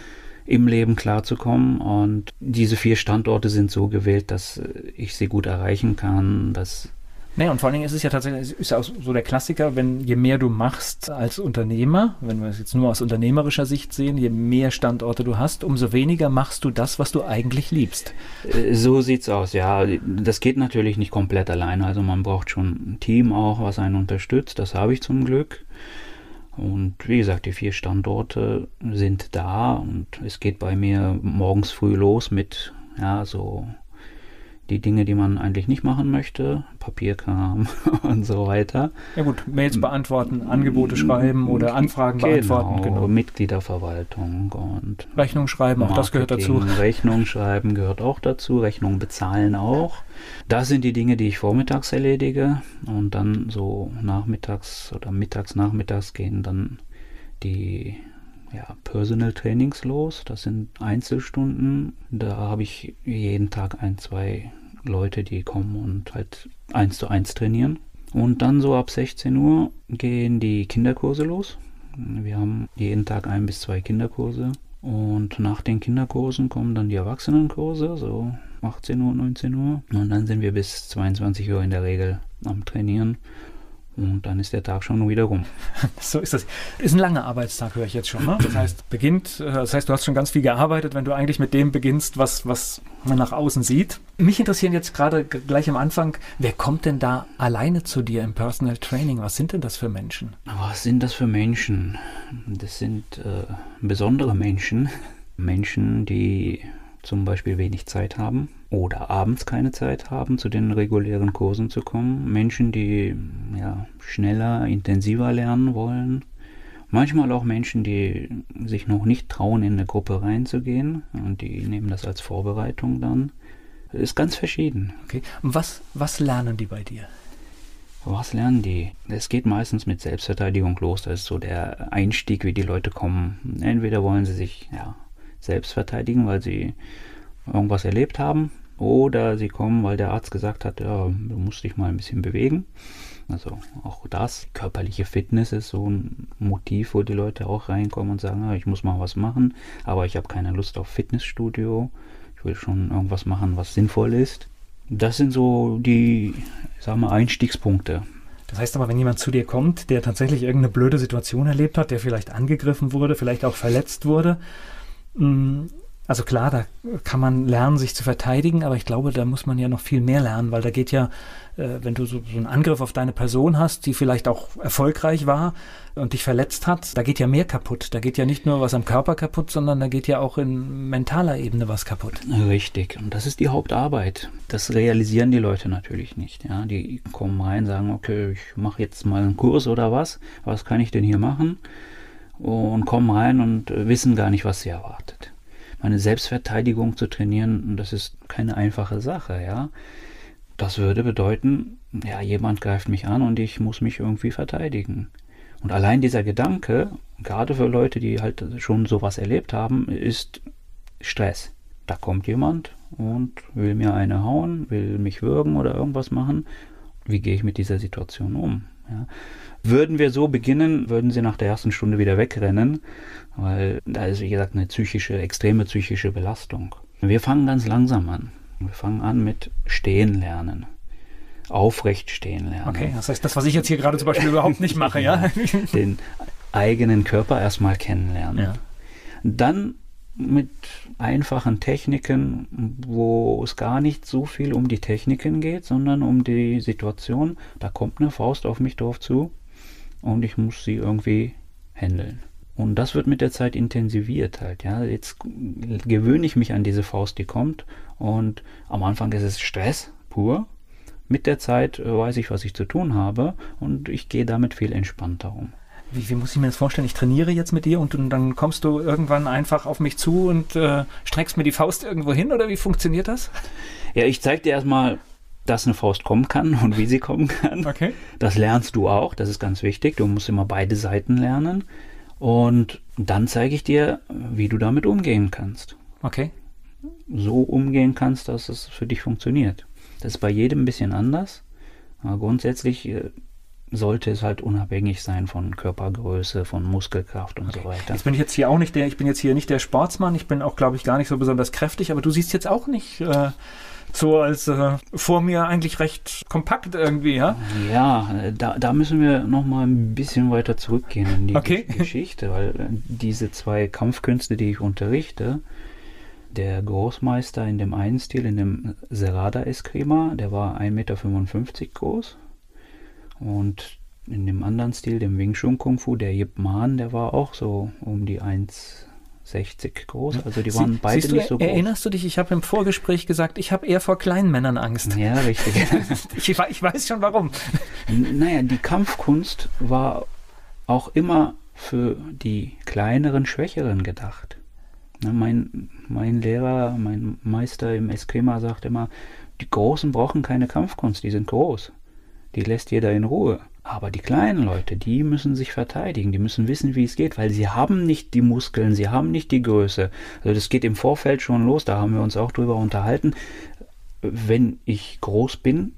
im Leben klarzukommen und diese vier Standorte sind so gewählt, dass ich sie gut erreichen kann, dass Naja, und vor allen Dingen ist es ja tatsächlich, ist ja auch so der Klassiker, wenn je mehr du machst als Unternehmer, wenn wir es jetzt nur aus unternehmerischer Sicht sehen, je mehr Standorte du hast, umso weniger machst du das, was du eigentlich liebst. Äh, so sieht's aus, ja. Das geht natürlich nicht komplett alleine. Also man braucht schon ein Team auch, was einen unterstützt. Das habe ich zum Glück. Und wie gesagt, die vier Standorte sind da und es geht bei mir morgens früh los mit ja so die Dinge, die man eigentlich nicht machen möchte, Papierkram und so weiter. Ja gut, Mails beantworten, Angebote schreiben oder Anfragen genau, beantworten. Genau, Mitgliederverwaltung und Rechnung schreiben, auch das gehört dazu. Rechnung schreiben gehört auch dazu, Rechnung bezahlen auch. Das sind die Dinge, die ich vormittags erledige und dann so nachmittags oder mittags, nachmittags gehen dann die ja, Personal Trainings los. Das sind Einzelstunden. Da habe ich jeden Tag ein, zwei Leute, die kommen und halt eins zu eins trainieren. Und dann so ab 16 Uhr gehen die Kinderkurse los. Wir haben jeden Tag ein bis zwei Kinderkurse. Und nach den Kinderkursen kommen dann die Erwachsenenkurse, so 18 Uhr, 19 Uhr. Und dann sind wir bis 22 Uhr in der Regel am Trainieren. Und dann ist der Tag schon wieder rum. So ist das. Ist ein langer Arbeitstag, höre ich jetzt schon. Ne? Das heißt, beginnt, äh, das heißt, du hast schon ganz viel gearbeitet, wenn du eigentlich mit dem beginnst, was, was man nach außen sieht. Mich interessieren jetzt gerade gleich am Anfang, wer kommt denn da alleine zu dir im Personal Training? Was sind denn das für Menschen? Was sind das für Menschen? Das sind äh, besondere Menschen. Menschen, die zum Beispiel wenig Zeit haben oder abends keine Zeit haben, zu den regulären Kursen zu kommen. Menschen, die ja, schneller, intensiver lernen wollen. Manchmal auch Menschen, die sich noch nicht trauen, in eine Gruppe reinzugehen und die nehmen das als Vorbereitung dann. Ist ganz verschieden. Okay. Und was, was lernen die bei dir? Was lernen die? Es geht meistens mit Selbstverteidigung los. Das ist so der Einstieg, wie die Leute kommen. Entweder wollen sie sich ja, selbst verteidigen, weil sie irgendwas erlebt haben, oder sie kommen, weil der Arzt gesagt hat, ja, du musst dich mal ein bisschen bewegen. Also auch das, körperliche Fitness ist so ein Motiv, wo die Leute auch reinkommen und sagen, ah, ich muss mal was machen, aber ich habe keine Lust auf Fitnessstudio. Ich will schon irgendwas machen, was sinnvoll ist. Das sind so die, sag mal, Einstiegspunkte. Das heißt aber, wenn jemand zu dir kommt, der tatsächlich irgendeine blöde Situation erlebt hat, der vielleicht angegriffen wurde, vielleicht auch verletzt wurde, mm, also klar, da kann man lernen, sich zu verteidigen, aber ich glaube, da muss man ja noch viel mehr lernen, weil da geht ja, äh, wenn du so, einen Angriff auf deine Person hast, die vielleicht auch erfolgreich war und dich verletzt hat, da geht ja mehr kaputt. Da geht ja nicht nur was am Körper kaputt, sondern da geht ja auch in mentaler Ebene was kaputt. Richtig. Und das ist die Hauptarbeit. Das realisieren die Leute natürlich nicht. Ja, die kommen rein, sagen, okay, ich mache jetzt mal einen Kurs oder was. Was kann ich denn hier machen? Und kommen rein und wissen gar nicht, was sie erwartet meine Selbstverteidigung zu trainieren, das ist keine einfache Sache, ja. Das würde bedeuten, ja, jemand greift mich an und ich muss mich irgendwie verteidigen. Und allein dieser Gedanke, gerade für Leute, die halt schon sowas erlebt haben, ist Stress. Da kommt jemand und will mir eine hauen, will mich würgen oder irgendwas machen. Wie gehe ich mit dieser Situation um? Ja. Würden wir so beginnen, würden sie nach der ersten Stunde wieder wegrennen, weil da ist, wie gesagt, eine psychische, extreme psychische Belastung. Wir fangen ganz langsam an. Wir fangen an mit Stehen lernen. Aufrecht stehen lernen. Okay, das heißt, das, was ich jetzt hier gerade zum Beispiel überhaupt nicht mache, ja? Den eigenen Körper erstmal kennenlernen. Ja. Dann mit einfachen Techniken, wo es gar nicht so viel um die Techniken geht, sondern um die Situation. Da kommt eine Faust auf mich drauf zu und ich muss sie irgendwie handeln. Und das wird mit der Zeit intensiviert halt, ja. Jetzt gewöhne ich mich an diese Faust, die kommt. Und am Anfang ist es Stress pur. Mit der Zeit weiß ich, was ich zu tun habe und ich gehe damit viel entspannter um. Wie, wie, muss ich mir das vorstellen? Ich trainiere jetzt mit dir und, und dann kommst du irgendwann einfach auf mich zu und äh, streckst mir die Faust irgendwo hin oder wie funktioniert das? Ja, ich zeige dir erstmal, dass eine Faust kommen kann und wie sie kommen kann. Okay. Das lernst du auch, das ist ganz wichtig. Du musst immer beide Seiten lernen. Und dann zeige ich dir, wie du damit umgehen kannst. Okay. So umgehen kannst, dass es für dich funktioniert. Das ist bei jedem ein bisschen anders. Aber grundsätzlich äh, sollte es halt unabhängig sein von Körpergröße, von Muskelkraft und okay. so weiter. Jetzt bin ich jetzt hier auch nicht der, ich bin jetzt hier nicht der Sportsmann, ich bin auch, glaube ich, gar nicht so besonders kräftig, aber du siehst jetzt auch nicht äh, so als äh, vor mir eigentlich recht kompakt irgendwie, ja? Ja, da, da müssen wir nochmal ein bisschen weiter zurückgehen in die okay. Geschichte, weil äh, diese zwei Kampfkünste, die ich unterrichte, der Großmeister in dem einen Stil, in dem Serrada Eskrima, der war 1,55 Meter groß. Und in dem anderen Stil, dem Wing Chun Kung Fu, der Yip Man, der war auch so um die 1,60 groß. Also die waren Sie, beide du, nicht so groß. Erinnerst du dich, ich habe im Vorgespräch gesagt, ich habe eher vor kleinen Männern Angst. Ja, richtig. ich, ich weiß schon warum. Naja, die Kampfkunst war auch immer für die kleineren, schwächeren gedacht. Mein, mein Lehrer, mein Meister im Eskrima sagt immer, die Großen brauchen keine Kampfkunst, die sind groß. Die lässt jeder in Ruhe. Aber die kleinen Leute, die müssen sich verteidigen, die müssen wissen, wie es geht, weil sie haben nicht die Muskeln, sie haben nicht die Größe. Also das geht im Vorfeld schon los, da haben wir uns auch drüber unterhalten. Wenn ich groß bin,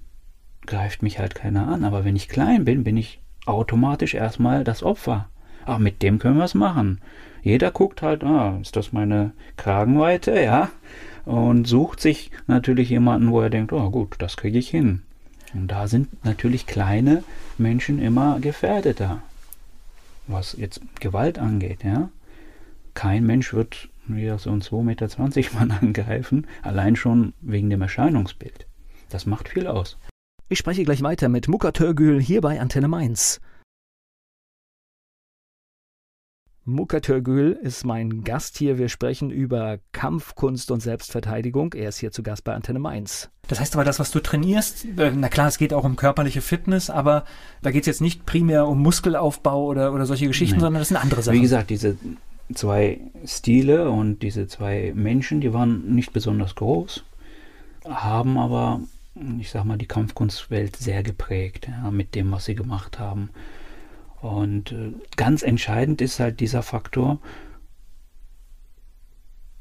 greift mich halt keiner an, aber wenn ich klein bin, bin ich automatisch erstmal das Opfer. Aber mit dem können wir es machen. Jeder guckt halt, ah, ist das meine Kragenweite, ja, und sucht sich natürlich jemanden, wo er denkt, oh gut, das kriege ich hin. Und da sind natürlich kleine Menschen immer gefährdeter, was jetzt Gewalt angeht, ja. Kein Mensch wird wieder so ein 2,20 Meter Mann angreifen, allein schon wegen dem Erscheinungsbild. Das macht viel aus. Ich spreche gleich weiter mit Muka Törgül hier bei Antenne Mainz. Mukatörgül ist mein Gast hier. Wir sprechen über Kampfkunst und Selbstverteidigung. Er ist hier zu Gast bei Antenne Mainz. Das heißt aber, das, was du trainierst, äh, na klar, es geht auch um körperliche Fitness, aber da geht es jetzt nicht primär um Muskelaufbau oder, oder solche Geschichten, Nein. sondern das sind andere Sachen. Wie gesagt, diese zwei Stile und diese zwei Menschen, die waren nicht besonders groß, haben aber, ich sag mal, die Kampfkunstwelt sehr geprägt ja, mit dem, was sie gemacht haben. Und äh, ganz entscheidend ist halt dieser Faktor,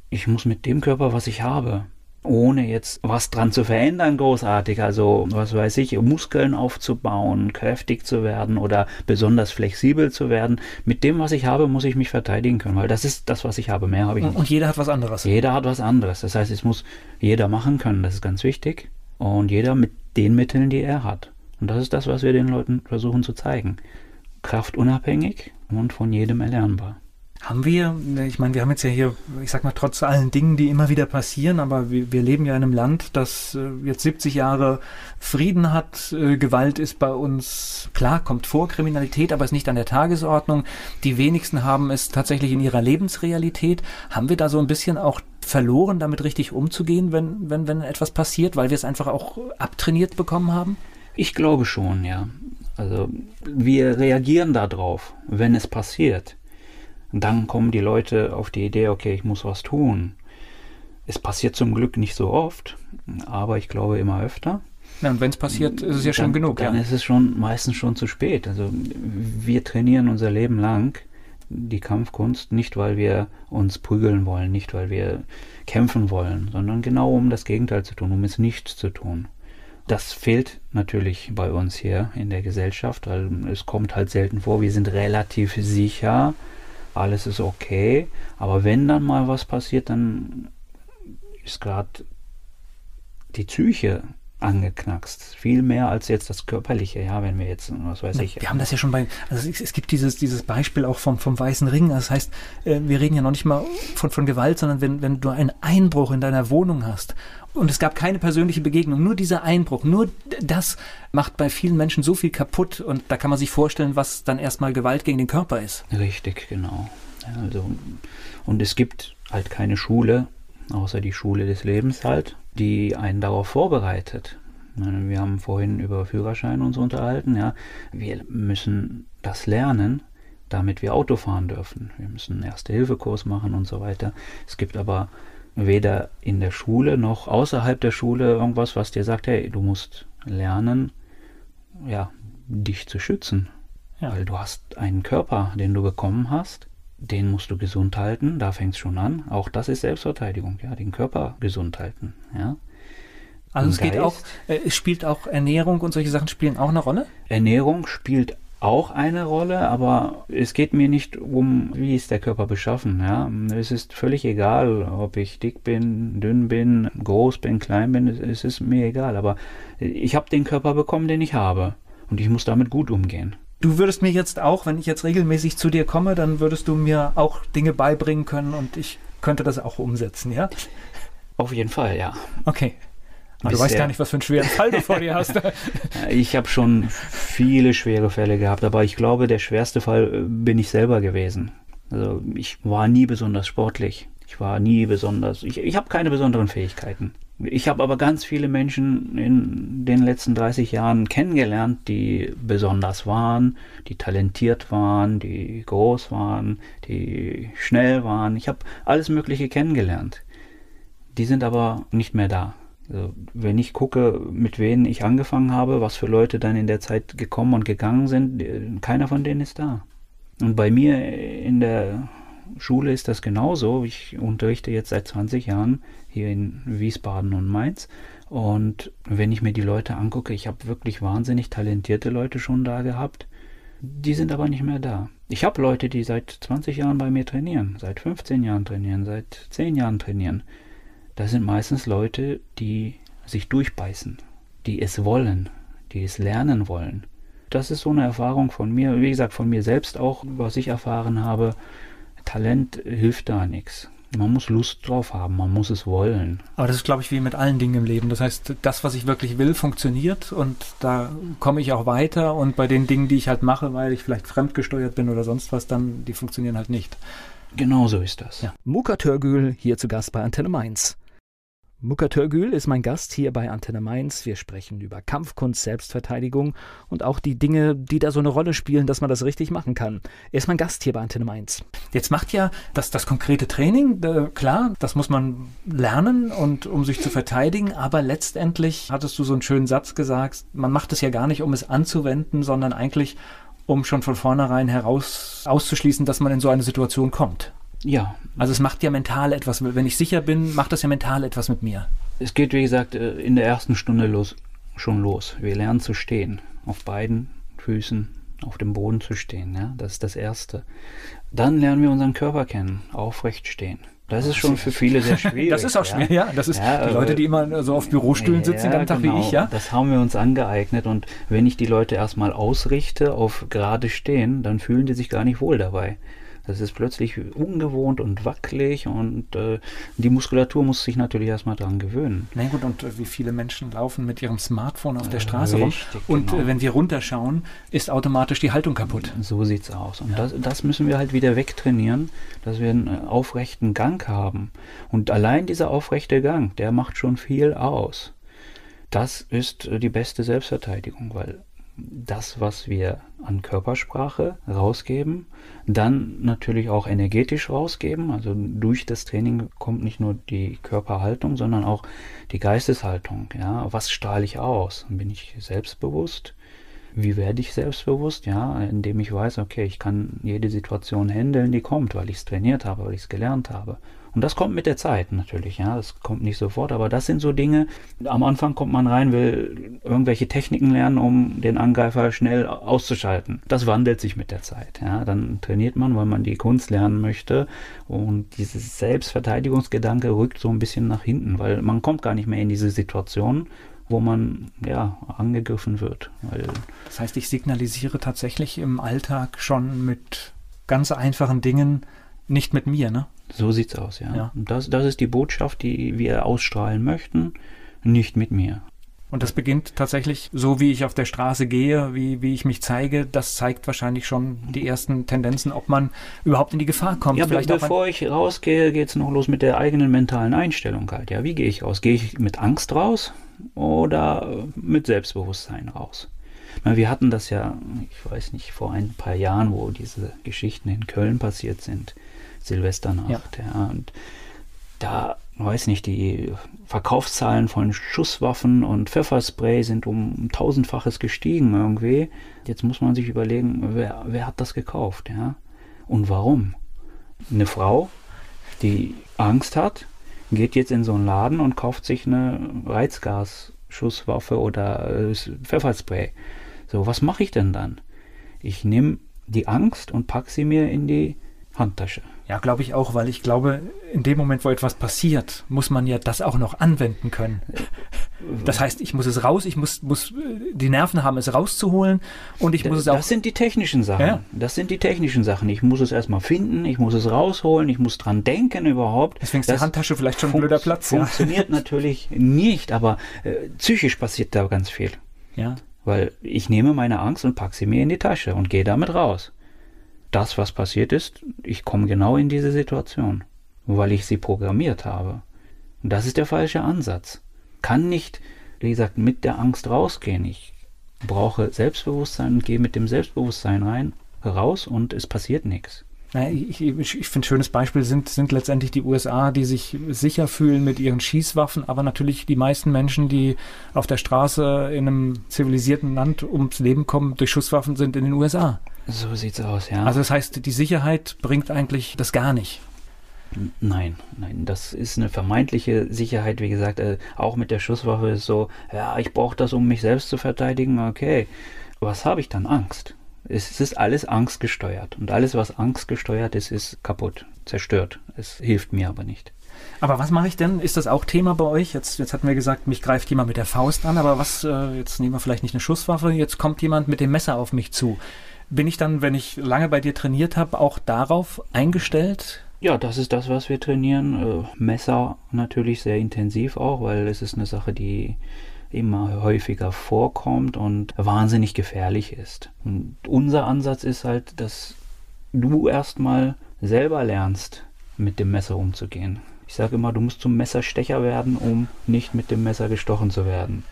ich muss mit dem Körper, was ich habe, ohne jetzt was dran zu verändern, großartig, also was weiß ich, Muskeln aufzubauen, kräftig zu werden oder besonders flexibel zu werden. Mit dem, was ich habe, muss ich mich verteidigen können, weil das ist das, was ich habe. Mehr habe ich nicht. Und jeder hat was anderes. Jeder hat was anderes. Das heißt, es muss jeder machen können, das ist ganz wichtig. Und jeder mit den Mitteln, die er hat. Und das ist das, was wir den Leuten versuchen zu zeigen kraftunabhängig und von jedem erlernbar. Haben wir, ich meine, wir haben jetzt ja hier, ich sag mal, trotz allen Dingen, die immer wieder passieren, aber wir, wir leben ja in einem Land, das äh, jetzt 70 Jahre Frieden hat. Äh, Gewalt ist bei uns, klar, kommt vor, Kriminalität, aber ist nicht an der Tagesordnung. Die wenigsten haben es tatsächlich in ihrer Lebensrealität. Haben wir da so ein bisschen auch verloren, damit richtig umzugehen, wenn, wenn, wenn etwas passiert, weil wir es einfach auch abtrainiert bekommen haben? Ich glaube schon, ja. Also wir reagieren darauf, wenn es passiert. Dann kommen die Leute auf die Idee, okay, ich muss was tun. Es passiert zum Glück nicht so oft, aber ich glaube immer öfter. Ja, und wenn es passiert, ist es ja dann, schon genug. Dann ja. ist es schon meistens schon zu spät. Also wir trainieren unser Leben lang die Kampfkunst nicht, weil wir uns prügeln wollen, nicht weil wir kämpfen wollen, sondern genau um das Gegenteil zu tun, um es nicht zu tun. Das fehlt natürlich bei uns hier in der Gesellschaft, weil es kommt halt selten vor. Wir sind relativ sicher, alles ist okay, aber wenn dann mal was passiert, dann ist gerade die Psyche angeknackst. Viel mehr als jetzt das Körperliche, ja, wenn wir jetzt, was weiß ich. Wir haben das ja schon bei, also es, es, gibt dieses, dieses Beispiel auch vom, vom Weißen Ring. Das heißt, äh, wir reden ja noch nicht mal von, von Gewalt, sondern wenn, wenn du einen Einbruch in deiner Wohnung hast und es gab keine persönliche Begegnung, nur dieser Einbruch, nur das macht bei vielen Menschen so viel kaputt und da kann man sich vorstellen, was dann erstmal Gewalt gegen den Körper ist. Richtig, genau. Also, und es gibt halt keine Schule, außer die Schule des Lebens halt, die einen darauf vorbereitet. Wir haben vorhin über Führerschein uns unterhalten. Ja, wir müssen das lernen, damit wir Auto fahren dürfen. Wir müssen einen Erste-Hilfe-Kurs machen und so weiter. Es gibt aber weder in der Schule noch außerhalb der Schule irgendwas, was dir sagt, hey, du musst lernen, ja, dich zu schützen. Ja. Weil du hast einen Körper, den du bekommen hast, den musst du gesund halten, da fängt es schon an. Auch das ist Selbstverteidigung, ja, den Körper gesund halten, ja. Also es geht auch, äh, es spielt auch Ernährung und solche Sachen spielen auch eine Rolle? Ernährung spielt auch eine Rolle, aber es geht mir nicht um, wie ist der Körper beschaffen. Ja? Es ist völlig egal, ob ich dick bin, dünn bin, groß bin, klein bin, es ist mir egal. Aber ich habe den Körper bekommen, den ich habe. Und ich muss damit gut umgehen. Du würdest mir jetzt auch, wenn ich jetzt regelmäßig zu dir komme, dann würdest du mir auch Dinge beibringen können und ich könnte das auch umsetzen, ja? Auf jeden Fall, ja. Okay. Aber du weißt gar nicht, was für einen schweren Fall du vor dir hast. ich habe schon viele schwere Fälle gehabt, aber ich glaube, der schwerste Fall äh, bin ich selber gewesen. Also ich war nie besonders sportlich. Ich war nie besonders. Ich, ich habe keine besonderen Fähigkeiten. Ich habe aber ganz viele Menschen in den letzten 30 Jahren kennengelernt, die besonders waren, die talentiert waren, die groß waren, die schnell waren. Ich habe alles Mögliche kennengelernt. Die sind aber nicht mehr da. Also, wenn ich gucke, mit wem ich angefangen habe, was für Leute dann in der Zeit gekommen und gegangen sind, keiner von denen ist da. Und bei mir in der Schule ist das genauso. Ich unterrichte jetzt seit 20 Jahren hier in Wiesbaden und Mainz. Und wenn ich mir die Leute angucke, ich habe wirklich wahnsinnig talentierte Leute schon da gehabt. Die sind aber nicht mehr da. Ich habe Leute, die seit 20 Jahren bei mir trainieren, seit 15 Jahren trainieren, seit 10 Jahren trainieren das sind meistens Leute, die sich durchbeißen, die es wollen, die es lernen wollen. Das ist so eine Erfahrung von mir, wie gesagt, von mir selbst auch, was ich erfahren habe. Talent hilft da nichts. Man muss Lust drauf haben, man muss es wollen. Aber das ist, glaube ich, wie mit allen Dingen im Leben. Das heißt, das, was ich wirklich will, funktioniert und da komme ich auch weiter. Und bei den Dingen, die ich halt mache, weil ich vielleicht fremdgesteuert bin oder sonst was, dann, die funktionieren halt nicht. Genau so ist das. Ja. Muka Törgül hier zu Gast bei Antenne Mainz. Muka Törgül ist mein Gast hier bei Antenne Mainz. Wir sprechen über Kampfkunst, Selbstverteidigung und auch die Dinge, die da so eine Rolle spielen, dass man das richtig machen kann. Er ist mein Gast hier bei Antenne Mainz. Jetzt macht ja das, das konkrete Training, äh, klar, das muss man lernen und um sich zu verteidigen, aber letztendlich hattest du so einen schönen Satz gesagt, man macht es ja gar nicht, um es anzuwenden, sondern eigentlich um schon von vornherein heraus auszuschließen, dass man in so eine Situation kommt. Ja. Also es macht ja mental etwas, wenn ich sicher bin, macht das ja mental etwas mit mir. Es geht, wie gesagt, äh, in der ersten Stunde los, schon los. Wir lernen zu stehen, auf beiden Füßen auf dem Boden zu stehen. Ja? Das ist das Erste. Dann lernen wir unseren Körper kennen, aufrecht stehen. Das ist schon für viele sehr schwierig. Das ist auch schwer, ja. Das ist ja, die Leute, die immer so auf Bürostühlen sitzen, ja, den Tag genau. wie ich, ja. Das haben wir uns angeeignet und wenn ich die Leute erstmal ausrichte auf gerade stehen, dann fühlen die sich gar nicht wohl dabei. Das ist plötzlich ungewohnt und wackelig und äh, die Muskulatur muss sich natürlich erstmal dran gewöhnen. Na gut, und äh, wie viele Menschen laufen mit ihrem Smartphone auf der Straße Richtig, rum und äh, genau. wenn wir runterschauen, ist automatisch die Haltung kaputt. So sieht's aus. Und ja. das, das müssen wir halt wieder wegtrainieren, dass wir einen äh, aufrechten Gang haben. Und allein dieser aufrechte Gang, der macht schon viel aus. Das ist äh, die beste Selbstverteidigung, weil das, was wir an Körpersprache rausgeben, dann natürlich auch energetisch rausgeben. Also durch das Training kommt nicht nur die Körperhaltung, sondern auch die Geisteshaltung. Ja, was strahle ich aus? Bin ich selbstbewusst? Wie werde ich selbstbewusst? Ja, indem ich weiß, okay, ich kann jede Situation handeln, die kommt, weil ich es trainiert habe, weil ich es gelernt habe. Und das kommt mit der Zeit natürlich, ja, das kommt nicht sofort, aber das sind so Dinge, am Anfang kommt man rein, will irgendwelche Techniken lernen, um den Angreifer schnell auszuschalten. Das wandelt sich mit der Zeit, ja, dann trainiert man, weil man die Kunst lernen möchte und dieses Selbstverteidigungsgedanke rückt so ein bisschen nach hinten, weil man kommt gar nicht mehr in diese Situation, wo man ja angegriffen wird. das heißt, ich signalisiere tatsächlich im Alltag schon mit ganz einfachen Dingen, nicht mit mir, ne? So sieht's aus, ja. ja. Das, das ist die Botschaft, die wir ausstrahlen möchten, nicht mit mir. Und das beginnt tatsächlich so, wie ich auf der Straße gehe, wie, wie ich mich zeige. Das zeigt wahrscheinlich schon die ersten Tendenzen, ob man überhaupt in die Gefahr kommt. Ja, Vielleicht bevor ich rausgehe, geht's noch los mit der eigenen mentalen Einstellung halt. Ja, wie gehe ich raus? Gehe ich mit Angst raus oder mit Selbstbewusstsein raus? Wir hatten das ja, ich weiß nicht, vor ein paar Jahren, wo diese Geschichten in Köln passiert sind. Silvesternacht. Ja. ja. Und da, weiß nicht, die Verkaufszahlen von Schusswaffen und Pfefferspray sind um tausendfaches gestiegen irgendwie. Jetzt muss man sich überlegen, wer, wer hat das gekauft, ja? Und warum? Eine Frau, die Angst hat, geht jetzt in so einen Laden und kauft sich eine Reizgasschusswaffe oder äh, Pfefferspray. So, was mache ich denn dann? Ich nehme die Angst und packe sie mir in die Handtasche. Ja, glaube ich auch, weil ich glaube, in dem Moment, wo etwas passiert, muss man ja das auch noch anwenden können. Das heißt, ich muss es raus, ich muss, muss äh, die Nerven haben, es rauszuholen und ich muss es auch. Das sind die technischen Sachen. Ja. Das sind die technischen Sachen. Ich muss es erstmal finden, ich muss es rausholen, ich muss dran denken überhaupt. Deswegen ist die Handtasche vielleicht schon ein blöder Platz. Funktioniert ja. natürlich nicht, aber äh, psychisch passiert da ganz viel. Ja. Weil ich nehme meine Angst und packe sie mir in die Tasche und gehe damit raus das, was passiert ist, ich komme genau in diese Situation, weil ich sie programmiert habe. Und das ist der falsche Ansatz. Kann nicht, wie gesagt, mit der Angst rausgehen. Ich brauche Selbstbewusstsein und gehe mit dem Selbstbewusstsein rein, raus und es passiert nichts. Ich, ich, ich finde, ein schönes Beispiel sind, sind letztendlich die USA, die sich sicher fühlen mit ihren Schießwaffen, aber natürlich die meisten Menschen, die auf der Straße in einem zivilisierten Land ums Leben kommen, durch Schusswaffen sind in den USA. So sieht's aus, ja. Also das heißt, die Sicherheit bringt eigentlich das gar nicht. Nein, nein, das ist eine vermeintliche Sicherheit. Wie gesagt, äh, auch mit der Schusswaffe ist so, ja, ich brauche das, um mich selbst zu verteidigen. Okay, was habe ich dann? Angst. Es ist alles angstgesteuert. Und alles, was angstgesteuert ist, ist kaputt, zerstört. Es hilft mir aber nicht. Aber was mache ich denn? Ist das auch Thema bei euch? Jetzt, jetzt hatten wir gesagt, mich greift jemand mit der Faust an, aber was, äh, jetzt nehmen wir vielleicht nicht eine Schusswaffe, jetzt kommt jemand mit dem Messer auf mich zu. Bin ich dann, wenn ich lange bei dir trainiert habe, auch darauf eingestellt? Ja, das ist das, was wir trainieren. Äh, Messer natürlich sehr intensiv auch, weil es ist eine Sache, die immer häufiger vorkommt und wahnsinnig gefährlich ist. Und unser Ansatz ist halt, dass du erstmal selber lernst, mit dem Messer umzugehen. Ich sage immer, du musst zum Messerstecher werden, um nicht mit dem Messer gestochen zu werden.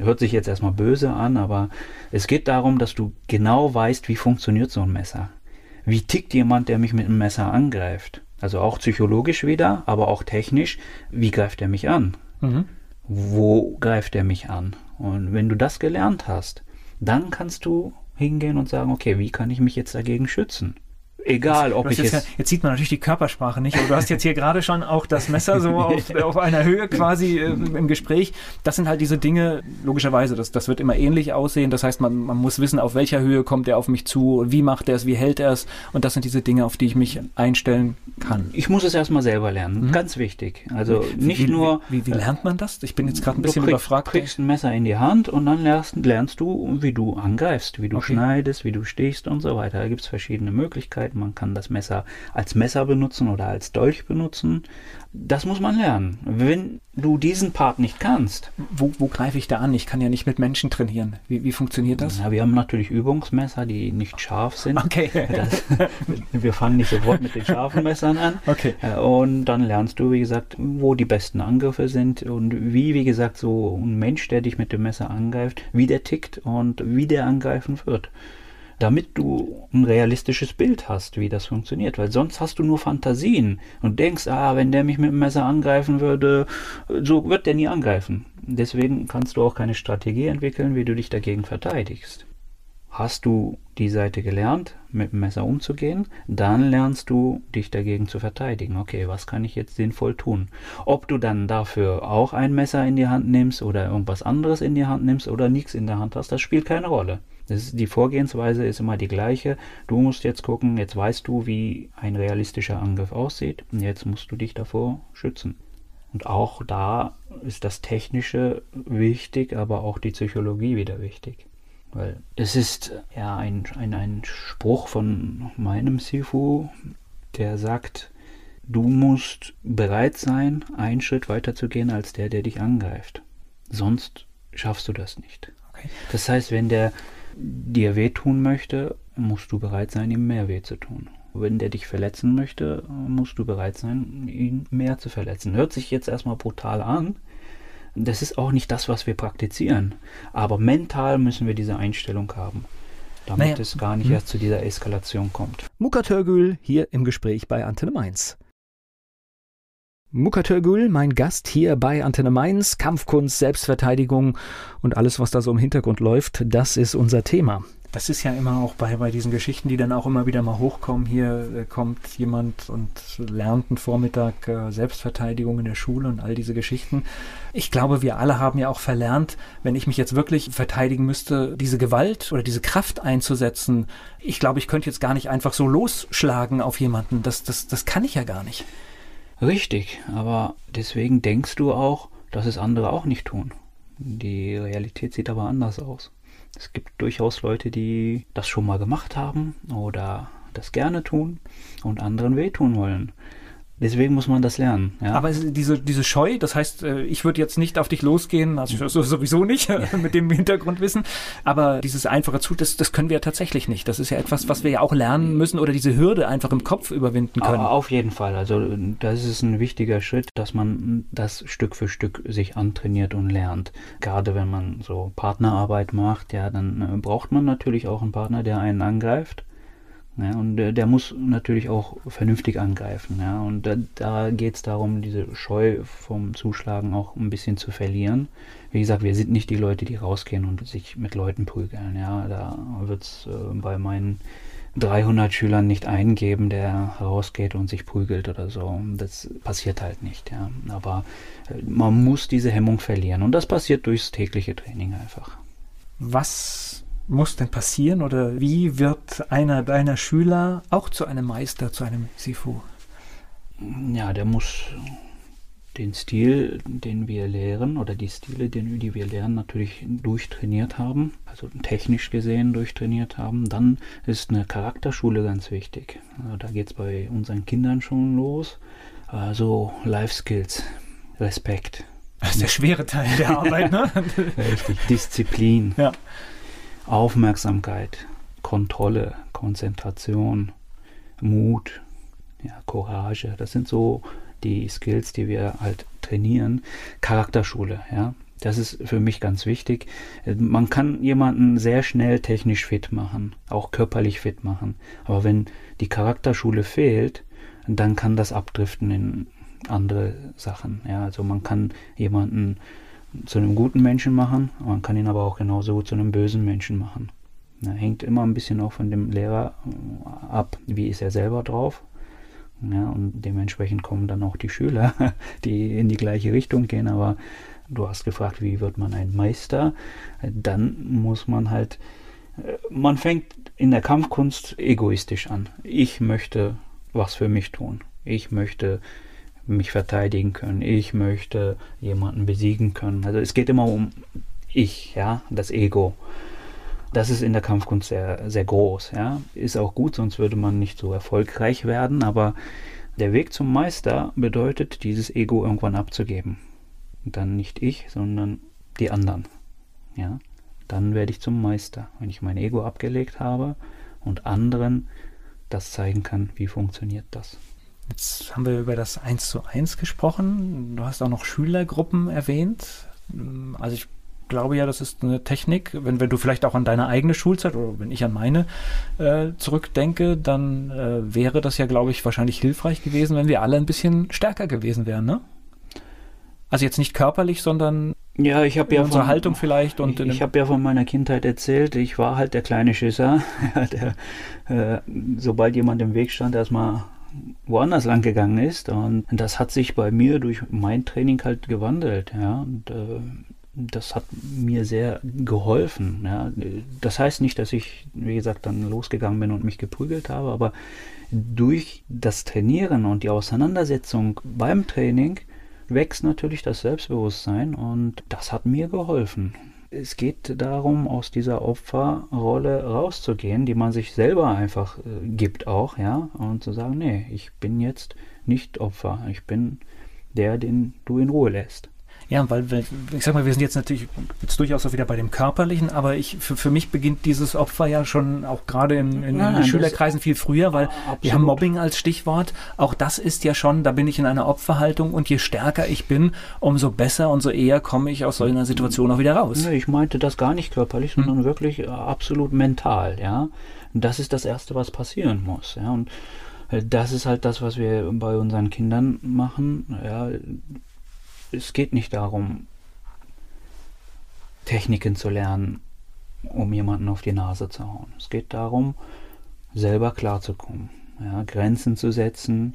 Hört sich jetzt erstmal böse an, aber es geht darum, dass du genau weißt, wie funktioniert so ein Messer. Wie tickt jemand, der mich mit einem Messer angreift? Also auch psychologisch wieder, aber auch technisch. Wie greift er mich an? Mhm. Wo greift er mich an? Und wenn du das gelernt hast, dann kannst du hingehen und sagen, okay, wie kann ich mich jetzt dagegen schützen? Egal, ob ich jetzt, es jetzt sieht man natürlich die Körpersprache nicht, aber du hast jetzt hier gerade schon auch das Messer so auf, auf einer Höhe quasi äh, im Gespräch. Das sind halt diese Dinge, logischerweise, das, das wird immer ähnlich aussehen. Das heißt, man, man muss wissen, auf welcher Höhe kommt er auf mich zu, wie macht er es, wie hält er es. Und das sind diese Dinge, auf die ich mich einstellen kann. Ich muss es erstmal selber lernen, mhm. ganz wichtig. Also nicht wie, nur. Wie, wie, wie, lernt man das? Ich bin jetzt gerade ein bisschen du kriegst, überfragt. Du kriegst ein Messer in die Hand und dann lernst, lernst du, wie du angreifst, wie du okay. schneidest, wie du stichst und so weiter. Da gibt es verschiedene Möglichkeiten. Man kann das Messer Messer als Messer benutzen oder als Dolch benutzen. Das muss man lernen. Wenn du diesen Part nicht kannst. Wo, wo greife ich da an? Ich kann ja nicht mit Menschen trainieren. Wie, wie funktioniert das? Ja, wir haben natürlich Übungsmesser, die nicht scharf sind. Okay. Das, wir fangen nicht sofort mit den scharfen Messern an. Okay. Äh, und dann lernst du, wie gesagt, wo die besten Angriffe sind und wie, wie gesagt, so ein Mensch, der dich mit dem Messer angreift, wie der tickt und wie der angreifen wird damit du ein realistisches Bild hast, wie das funktioniert. Weil sonst hast du nur Fantasien und denkst, ah, wenn der mich mit dem Messer angreifen würde, so wird der nie angreifen. Deswegen kannst du auch keine Strategie entwickeln, wie du dich dagegen verteidigst. Hast du die Seite gelernt, mit dem Messer umzugehen, dann lernst du, dich dagegen zu verteidigen. Okay, was kann ich jetzt sinnvoll tun? Ob du dann dafür auch ein Messer in die Hand nimmst oder irgendwas anderes in die Hand nimmst oder nichts in der Hand hast, das spielt keine Rolle. Ist, die Vorgehensweise ist immer die gleiche. Du musst jetzt gucken, jetzt weißt du, wie ein realistischer Angriff aussieht und jetzt musst du dich davor schützen. Und auch da ist das Technische wichtig, aber auch die Psychologie wieder wichtig. Weil es ist ja ein, ein, ein Spruch von meinem Sifu, der sagt, du musst bereit sein, einen Schritt weiter zu gehen als der, der dich angreift. Sonst schaffst du das nicht. Okay. Das heißt, wenn der dir wehtun möchte, musst du bereit sein, ihm mehr weh zu tun. Wenn der dich verletzen möchte, musst du bereit sein, ihn mehr zu verletzen. Hört sich jetzt erstmal brutal an. Das ist auch nicht das, was wir praktizieren. Aber mental müssen wir diese Einstellung haben, damit naja. es gar nicht hm. erst zu dieser Eskalation kommt. Muka Törgül hier im Gespräch bei Antenne Mainz. Mukatörgül, mein Gast hier bei Antenne Mainz, Kampfkunst, Selbstverteidigung und alles, was da so im Hintergrund läuft, das ist unser Thema. Das ist ja immer auch bei, bei diesen Geschichten, die dann auch immer wieder mal hochkommen. Hier äh, kommt jemand und lernt einen Vormittag äh, Selbstverteidigung in der Schule und all diese Geschichten. Ich glaube, wir alle haben ja auch verlernt, wenn ich mich jetzt wirklich verteidigen müsste, diese Gewalt oder diese Kraft einzusetzen. Ich glaube, ich könnte jetzt gar nicht einfach so losschlagen auf jemanden. Das, das, das kann ich ja gar nicht. Richtig, aber deswegen denkst du auch, dass es andere auch nicht tun. Die Realität sieht aber anders aus. Es gibt durchaus Leute, die das schon mal gemacht haben oder das gerne tun und anderen wehtun wollen. Deswegen muss man das lernen. Ja? Aber diese, diese Scheu, das heißt, äh, ich würde jetzt nicht auf dich losgehen, also sowieso nicht mit dem Hintergrundwissen, aber dieses einfache Zut, das, das können wir ja tatsächlich nicht. Das ist ja etwas, was wir ja auch lernen müssen oder diese Hürde einfach im Kopf überwinden können. Auf jeden Fall. Also das ist ein wichtiger Schritt, dass man das Stück für Stück sich antrainiert und lernt. Gerade wenn man so Partnerarbeit macht, ja, dann äh, braucht man natürlich auch einen Partner, der einen angreift ja, und der, der, muss natürlich auch vernünftig angreifen. Ja, und da, da geht es darum, diese Scheu vom Zuschlagen auch ein bisschen zu verlieren. Wie gesagt, wir sind nicht die Leute, die rausgehen und sich mit Leuten prügeln. Ja, da wird es äh, bei meinen 300 Schülern nicht eingeben, der rausgeht und sich prügelt oder so. Das passiert halt nicht. Ja. Aber äh, man muss diese Hemmung verlieren. Und das passiert durchs tägliche Training einfach. Was muss denn passieren oder wie wird einer deiner Schüler auch zu einem Meister, zu einem Sifu? Ja, der muss den Stil, den wir lehren, oder die Stile, die wir lernen, natürlich durchtrainiert haben, also technisch gesehen durchtrainiert haben. Dann ist eine Charakterschule ganz wichtig. Also da geht es bei unseren Kindern schon los. Also Life Skills, Respekt. Das ist der schwere Teil der Arbeit, ne? Richtig, Disziplin. Ja. Aufmerksamkeit, Kontrolle, Konzentration, Mut, ja, Courage. Das sind so die Skills, die wir halt trainieren. Charakterschule, ja. Das ist für mich ganz wichtig. Man kann jemanden sehr schnell technisch fit machen, auch körperlich fit machen. Aber wenn die Charakterschule fehlt, dann kann das abdriften in andere Sachen. Ja, also man kann jemanden zu einem guten Menschen machen, man kann ihn aber auch genauso gut zu einem bösen Menschen machen. Ja, hängt immer ein bisschen auch von dem Lehrer äh, ab, wie ist er selber drauf. Ja, und dementsprechend kommen dann auch die Schüler, die in die gleiche Richtung gehen. Aber du hast gefragt, wie wird man ein Meister? Dann muss man halt, äh, man fängt in der Kampfkunst egoistisch an. Ich möchte was für mich tun. Ich möchte mich verteidigen können. Ich möchte jemanden besiegen können. Also es geht immer um ich, ja, das Ego. Das ist in der Kampfkunst sehr, sehr groß, ja. Ist auch gut, sonst würde man nicht so erfolgreich werden, aber der Weg zum Meister bedeutet, dieses Ego irgendwann abzugeben. Und dann nicht ich, sondern die anderen. Ja, dann werde ich zum Meister, wenn ich mein Ego abgelegt habe und anderen das zeigen kann, wie funktioniert das. Jetzt haben wir über das 1 zu 1 gesprochen. Du hast auch noch Schülergruppen erwähnt. Also ich glaube ja, das ist eine Technik. Wenn, wenn du vielleicht auch an deine eigene Schulzeit oder wenn ich an meine äh, zurückdenke, dann äh, wäre das ja, glaube ich, wahrscheinlich hilfreich gewesen, wenn wir alle ein bisschen stärker gewesen wären, ne? Also jetzt nicht körperlich, sondern ja, ich habe ja unsere von, Haltung vielleicht und ich, ich habe ja von meiner Kindheit erzählt. Ich war halt der kleine Schisser, der äh, sobald jemand im Weg stand, erstmal woanders lang gegangen ist. Und das hat sich bei mir durch mein Training halt gewandelt. Ja, und, äh, das hat mir sehr geholfen. Ja. Das heißt nicht, dass ich, wie gesagt, dann losgegangen bin und mich geprügelt habe, aber durch das Trainieren und die Auseinandersetzung beim Training wächst natürlich das Selbstbewusstsein und das hat mir geholfen es geht darum, aus dieser Opferrolle rauszugehen, die man sich selber einfach äh, gibt auch, ja, und zu sagen, nee, ich bin jetzt nicht Opfer, ich bin der, den du in Ruhe lässt. Ja, weil ich sag mal, wir sind jetzt natürlich jetzt durchaus auch wieder bei dem Körperlichen, aber ich für, für mich beginnt dieses Opfer ja schon auch gerade in, in, nein, in Schülerkreisen viel früher, weil absolut. wir haben Mobbing als Stichwort. Auch das ist ja schon, da bin ich in einer Opferhaltung und je stärker ich bin, umso besser und so eher komme ich aus so einer Situation auch wieder raus. Nee, ich meinte das gar nicht körperlich, sondern hm. wirklich äh, absolut mental, ja. Das ist das Erste, was passieren muss, ja. Und äh, das ist halt das, was wir bei unseren Kindern machen. Ja, es geht nicht darum, Techniken zu lernen, um jemanden auf die Nase zu hauen. Es geht darum, selber klarzukommen, ja, Grenzen zu setzen,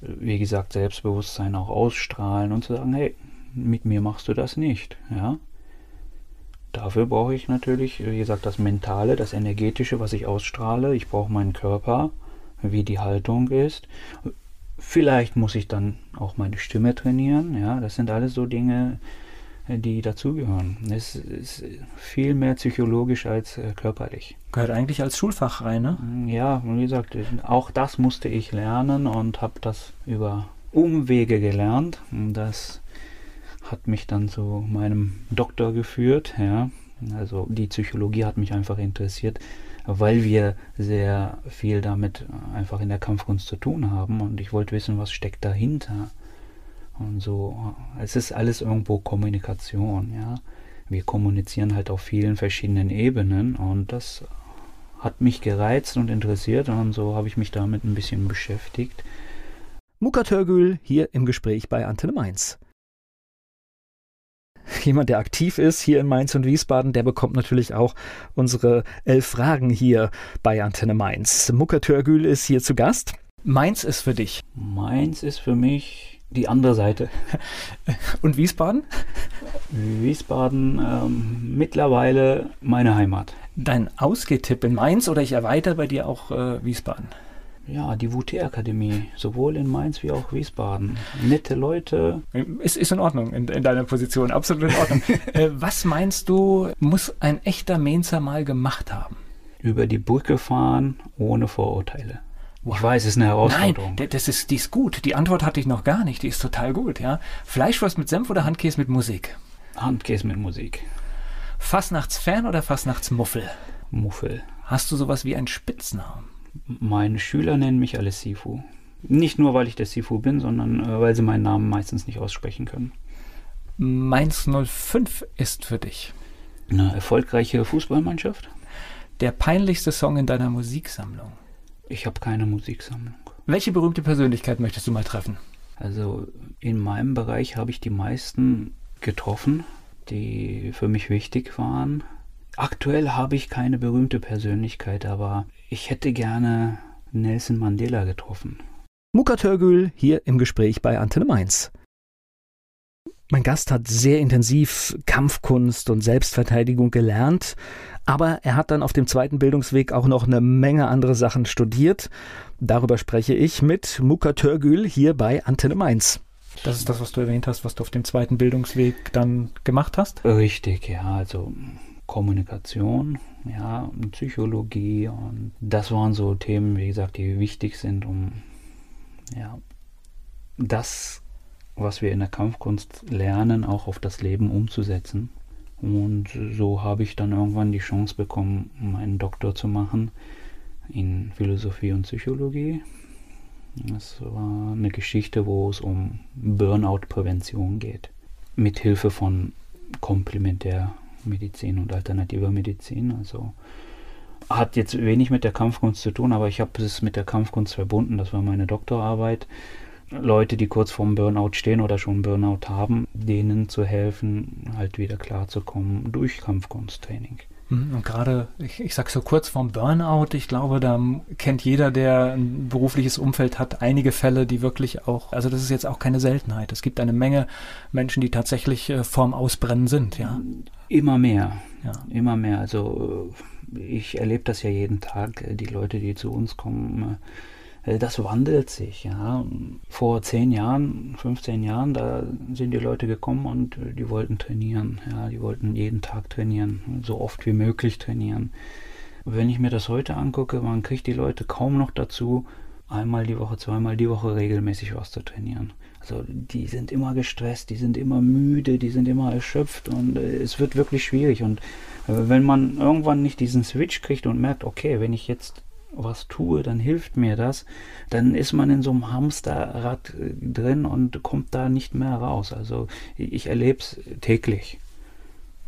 wie gesagt, Selbstbewusstsein auch ausstrahlen und zu sagen, hey, mit mir machst du das nicht, ja. Dafür brauche ich natürlich, wie gesagt, das Mentale, das Energetische, was ich ausstrahle. Ich brauche meinen Körper, wie die Haltung ist. Vielleicht muss ich dann auch meine Stimme trainieren. Ja, das sind alles so Dinge, die dazugehören. Es ist viel mehr psychologisch als äh, körperlich. Gehört eigentlich als Schulfach rein, ne? Mm, ja, wie gesagt, auch das musste ich lernen und habe das über Umwege gelernt. Das hat mich dann zu meinem Doktor geführt. Ja. Also die Psychologie hat mich einfach interessiert, weil wir sehr viel damit einfach in der Kampfkunst zu tun haben und ich wollte wissen, was steckt dahinter. Und so, es ist alles irgendwo Kommunikation, ja. Wir kommunizieren halt auf vielen verschiedenen Ebenen und das hat mich gereizt und interessiert und so habe ich mich damit ein bisschen beschäftigt. Muka Törgül hier im Gespräch bei Antenne Mainz. Jemand, der aktiv ist hier in Mainz und Wiesbaden, der bekommt natürlich auch unsere elf Fragen hier bei Antenne Mainz. Muka Törgül ist hier zu Gast. Mainz ist für dich. Mainz ist für mich die andere Seite. Und Wiesbaden? Wiesbaden ähm, mittlerweile meine Heimat. Dein Ausgehtipp in Mainz oder ich erweitere bei dir auch äh, Wiesbaden? Ja, die WT-Akademie, sowohl in Mainz wie auch Wiesbaden. Nette Leute. Ist, ist in Ordnung in, in deiner Position, absolut in Ordnung. äh, was meinst du, muss ein echter Mainzer mal gemacht haben? Über die Brücke fahren, ohne Vorurteile. Ich weiß, es ist eine Herausforderung. Nein, das ist, die ist gut. Die Antwort hatte ich noch gar nicht. Die ist total gut, ja. Fleischwurst mit Senf oder Handkäse mit Musik? Handkäse mit Musik. Fastnachtsfan oder Fastnachtsmuffel? Muffel. Hast du sowas wie einen Spitznamen? Meine Schüler nennen mich alle Sifu. Nicht nur, weil ich der Sifu bin, sondern äh, weil sie meinen Namen meistens nicht aussprechen können. Mainz 05 ist für dich. Eine erfolgreiche Fußballmannschaft. Der peinlichste Song in deiner Musiksammlung. Ich habe keine Musiksammlung. Welche berühmte Persönlichkeit möchtest du mal treffen? Also in meinem Bereich habe ich die meisten getroffen, die für mich wichtig waren. Aktuell habe ich keine berühmte Persönlichkeit, aber ich hätte gerne Nelson Mandela getroffen. Muka Törgül hier im Gespräch bei Antenne Mainz. Mein Gast hat sehr intensiv Kampfkunst und Selbstverteidigung gelernt, aber er hat dann auf dem zweiten Bildungsweg auch noch eine Menge andere Sachen studiert. Darüber spreche ich mit Muka Törgül hier bei Antenne Mainz. Das ist das, was du erwähnt hast, was du auf dem zweiten Bildungsweg dann gemacht hast? Richtig, ja, also Kommunikation, ja, Psychologie und das waren so Themen, wie gesagt, die wichtig sind, um ja, das was wir in der Kampfkunst lernen, auch auf das Leben umzusetzen. Und so habe ich dann irgendwann die Chance bekommen, meinen Doktor zu machen in Philosophie und Psychologie. Das war eine Geschichte, wo es um Burnout-Prävention geht. Mit Hilfe von Komplementärmedizin und alternativer Medizin. Also hat jetzt wenig mit der Kampfkunst zu tun, aber ich habe es mit der Kampfkunst verbunden. Das war meine Doktorarbeit. Leute, die kurz vorm Burnout stehen oder schon Burnout haben, denen zu helfen, halt wieder klarzukommen durch Kampfkunsttraining. Mhm, und gerade, ich, ich sage so kurz vorm Burnout, ich glaube, da kennt jeder, der ein berufliches Umfeld hat, einige Fälle, die wirklich auch, also das ist jetzt auch keine Seltenheit. Es gibt eine Menge Menschen, die tatsächlich äh, vorm Ausbrennen sind, ja. Immer mehr, ja. immer mehr. Also ich erlebe das ja jeden Tag, die Leute, die zu uns kommen, äh, das wandelt sich. Ja. Vor 10 Jahren, 15 Jahren, da sind die Leute gekommen und äh, die wollten trainieren. Ja. Die wollten jeden Tag trainieren, so oft wie möglich trainieren. Wenn ich mir das heute angucke, man kriegt die Leute kaum noch dazu, einmal die Woche, zweimal die Woche regelmäßig was zu trainieren. Also die sind immer gestresst, die sind immer müde, die sind immer erschöpft und äh, es wird wirklich schwierig. Und äh, wenn man irgendwann nicht diesen Switch kriegt und merkt, okay, wenn ich jetzt was tue, dann hilft mir das, dann ist man in so einem Hamsterrad drin und kommt da nicht mehr raus. Also ich erlebe es täglich.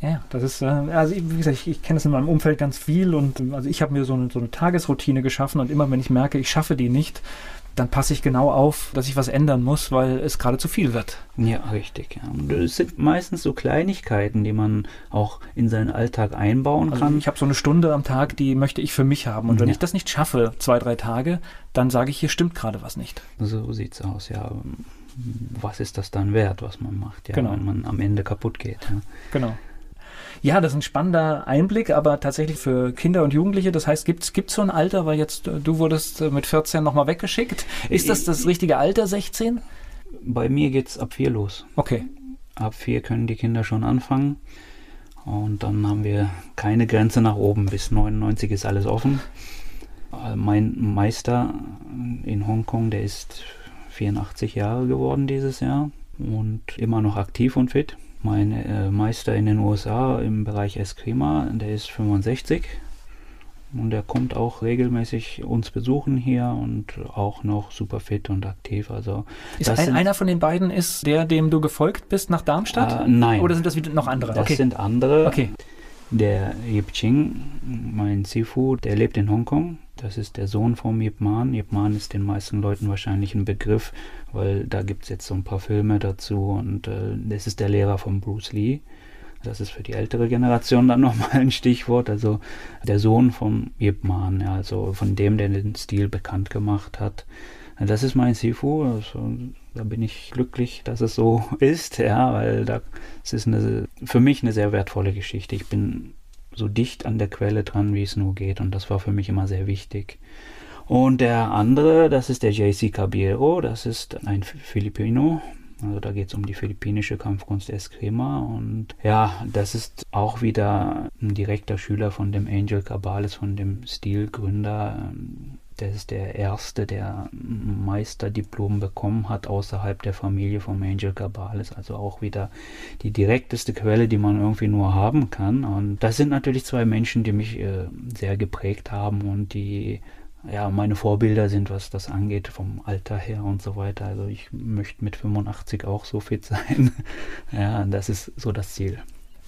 Ja, das ist, äh, also wie gesagt, ich, ich kenne das in meinem Umfeld ganz viel und also ich habe mir so eine, so eine Tagesroutine geschaffen und immer wenn ich merke, ich schaffe die nicht, dann passe ich genau auf, dass ich was ändern muss, weil es gerade zu viel wird. Ja, richtig. Ja. Und es sind meistens so Kleinigkeiten, die man auch in seinen Alltag einbauen also kann. Ich habe so eine Stunde am Tag, die möchte ich für mich haben. Und wenn Ja. ich das nicht schaffe, zwei, drei Tage, dann sage ich, hier stimmt gerade was nicht. So sieht's aus, ja. Was ist das dann wert, was man macht, ja, Genau. wenn man am Ende kaputt geht. Ja. Genau. Ja, das ist ein spannender Einblick, aber tatsächlich für Kinder und Jugendliche. Das heißt, gibt es so ein Alter, weil jetzt äh, du wurdest äh, mit 14 nochmal weggeschickt. Ist das das richtige Alter, 16? Bei mir geht's ab vier los. Okay. Ab vier können die Kinder schon anfangen. Und dann haben wir keine Grenze nach oben. Bis 99 ist alles offen. Äh, Mein Meister in Hongkong, der ist 84 Jahre geworden dieses Jahr und immer noch aktiv und fit. Mein äh, Meister in den USA im Bereich Eskrima, der ist 65 und der kommt auch regelmäßig uns besuchen hier und auch noch super fit und aktiv. Also Ist ein, einer von den beiden ist der, dem du gefolgt bist nach Darmstadt? Äh, nein. Oder sind das wieder noch andere? Das okay. sind andere. okay. Der Yip Ching, mein Sifu, der lebt in Hongkong. Das ist der Sohn vom Yip Man. Yip Man ist den meisten Leuten wahrscheinlich ein Begriff, weil da gibt es jetzt so ein paar Filme dazu und äh, das ist der Lehrer von Bruce Lee. Das ist für die ältere Generation dann nochmal ein Stichwort. Also der Sohn von Yip Man, ja, also von dem, der den Stil bekannt gemacht hat. Das ist mein Sifu. Also, da bin ich glücklich, dass es so ist, ja, weil da es ist eine, für mich eine sehr wertvolle Geschichte. Ich bin so dicht an der Quelle dran, wie es nur geht, und das war für mich immer sehr wichtig. Und der andere, das ist der JC Caballero, das ist ein Filipino. Also da geht es um die philippinische Kampfkunst Eskrima und ja, das ist auch wieder ein direkter Schüler von dem Angel Cabales, von dem Stilgründer. Der ist der Erste, der Meisterdiplom bekommen hat außerhalb der Familie von Angel Cabales. Also auch wieder die direkteste Quelle, die man irgendwie nur haben kann. Und das sind natürlich zwei Menschen, die mich äh, sehr geprägt haben und die ja, meine Vorbilder sind, was das angeht, vom Alter her und so weiter. Also ich möchte mit 85 auch so fit sein. ja, das ist so das Ziel.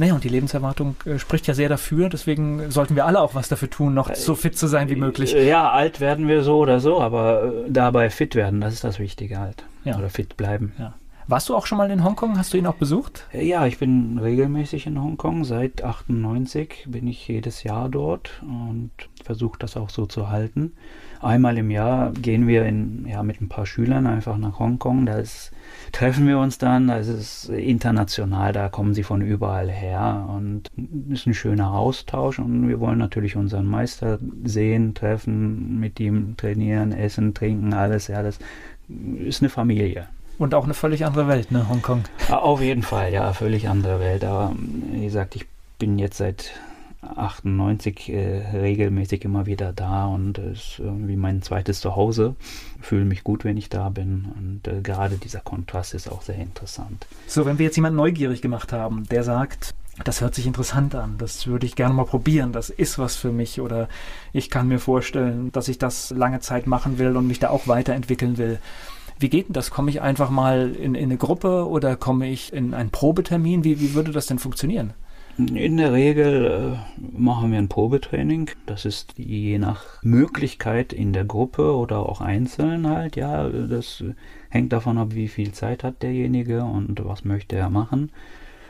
Naja, und die Lebenserwartung äh, spricht ja sehr dafür, deswegen sollten wir alle auch was dafür tun, noch so fit zu sein wie möglich. Äh, Ja, alt werden wir so oder so, aber äh, dabei fit werden, das ist das Wichtige halt. Ja. Oder fit bleiben. Ja. Warst du auch schon mal in Hongkong? Hast du ihn auch besucht? Äh, Ja, ich bin regelmäßig in Hongkong. Seit 98 bin ich jedes Jahr dort und versuche das auch so zu halten. Einmal im Jahr gehen wir in, ja, mit ein paar Schülern einfach nach Hongkong. Da ist, treffen wir uns dann. Das ist international, da kommen sie von überall her und ist ein schöner Austausch. Und wir wollen natürlich unseren Meister sehen, treffen, mit ihm trainieren, essen, trinken, alles. Ja, das ist eine Familie. Und auch eine völlig andere Welt, ne, Hongkong. Auf jeden Fall, ja, völlig andere Welt. Aber wie gesagt, ich bin jetzt seit 98 äh, regelmäßig immer wieder da und es ist irgendwie mein zweites Zuhause. Fühle mich gut, wenn ich da bin und äh, gerade dieser Kontrast ist auch sehr interessant. So, wenn wir jetzt jemanden neugierig gemacht haben, der sagt, das hört sich interessant an, das würde ich gerne mal probieren, das ist was für mich oder ich kann mir vorstellen, dass ich das lange Zeit machen will und mich da auch weiterentwickeln will. Wie geht denn das? Komme ich einfach mal in, in eine Gruppe oder komme ich in einen Probetermin? Wie, wie würde das denn funktionieren? In der Regel äh, machen wir ein Probetraining. Das ist je nach Möglichkeit in der Gruppe oder auch einzeln halt. Ja, das hängt davon ab, wie viel Zeit hat derjenige und was möchte er machen.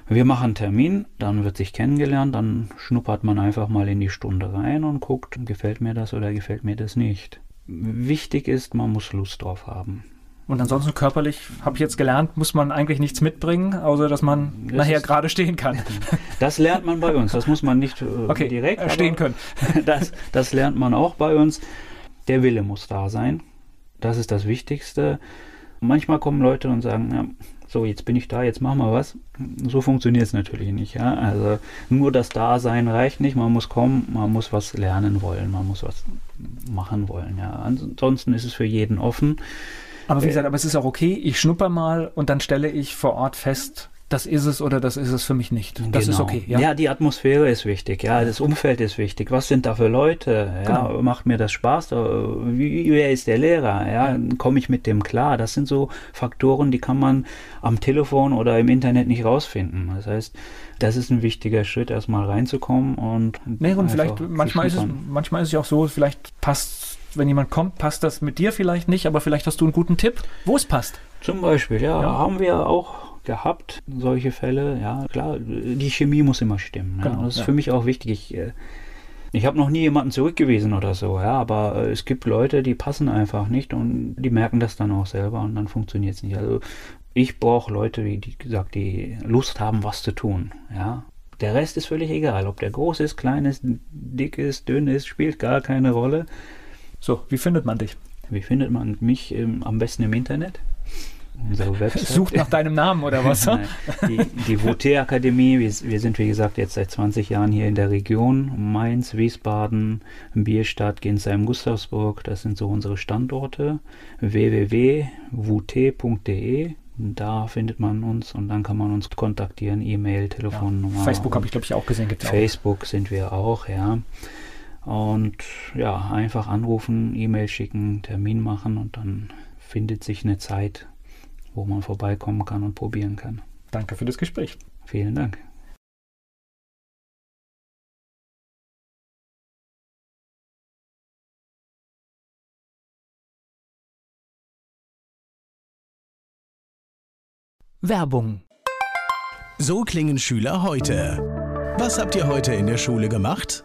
Wir machen einen Termin, dann wird sich kennengelernt, dann schnuppert man einfach mal in die Stunde rein und guckt, gefällt mir das oder gefällt mir das nicht. Wichtig ist, man muss Lust drauf haben. Und ansonsten körperlich, habe ich jetzt gelernt, muss man eigentlich nichts mitbringen, außer dass man Das nachher gerade stehen kann. Das lernt man bei uns. Das muss man nicht äh, Okay, direkt äh, stehen können. Das, das lernt man auch bei uns. Der Wille muss da sein. Das ist das Wichtigste. Manchmal kommen Leute und sagen, ja, so, jetzt bin ich da, jetzt machen wir was. So funktioniert es natürlich nicht. Ja? Also nur das Dasein reicht nicht. Man muss kommen, man muss was lernen wollen, man muss was machen wollen. Ja? Ansonsten ist es für jeden offen. Aber wie gesagt, aber es ist auch okay, ich schnupper mal und dann stelle ich vor Ort fest, das ist es oder das ist es für mich nicht. Das genau. ist okay. Ja? ja? die Atmosphäre ist wichtig, ja, das Umfeld ist wichtig. Was sind da für Leute? Ja, genau. macht mir das Spaß? Wie, wer ist der Lehrer? Ja, komme ich mit dem klar? Das sind so Faktoren, die kann man am Telefon oder im Internet nicht rausfinden. Das heißt, das ist ein wichtiger Schritt, erstmal reinzukommen und. Nee, und vielleicht, manchmal ist, es, manchmal ist es ja auch so, vielleicht passt, wenn jemand kommt, passt das mit dir vielleicht nicht, aber vielleicht hast du einen guten Tipp, wo es passt. Zum Beispiel, ja, ja. haben wir auch gehabt, solche Fälle. Ja, klar, die Chemie muss immer stimmen. Ja. Genau, das ist ja. für mich auch wichtig. Ich, äh, ich habe noch nie jemanden zurückgewiesen oder so, ja, aber äh, es gibt Leute, die passen einfach nicht und die merken das dann auch selber und dann funktioniert es nicht. Also ich brauche Leute, wie die gesagt, die Lust haben, was zu tun, ja. Der Rest ist völlig egal, ob der groß ist, klein ist, dick ist, dünn ist, spielt gar keine Rolle. So, wie findet man dich? Wie findet man mich ähm, am besten im Internet? unsere Website. Sucht nach deinem Namen oder was? die die Voté-Akademie, wir, wir, sind wie gesagt jetzt seit 20 Jahren hier in der Region. Mainz, Wiesbaden, Bierstadt, Ginsheim, Gustavsburg, das sind so unsere Standorte. www.voté.de da findet man uns und dann kann man uns kontaktieren, E-Mail, Telefonnummer. Ja, Facebook habe ich glaube ich auch gesehen. Gibt's Facebook auch. sind wir auch, ja. Und ja, einfach anrufen, E-Mail schicken, Termin machen und dann findet sich eine Zeit, wo man vorbeikommen kann und probieren kann. Danke für das Gespräch. Vielen Dank. Werbung. So klingen Schüler heute. Was habt ihr heute in der Schule gemacht?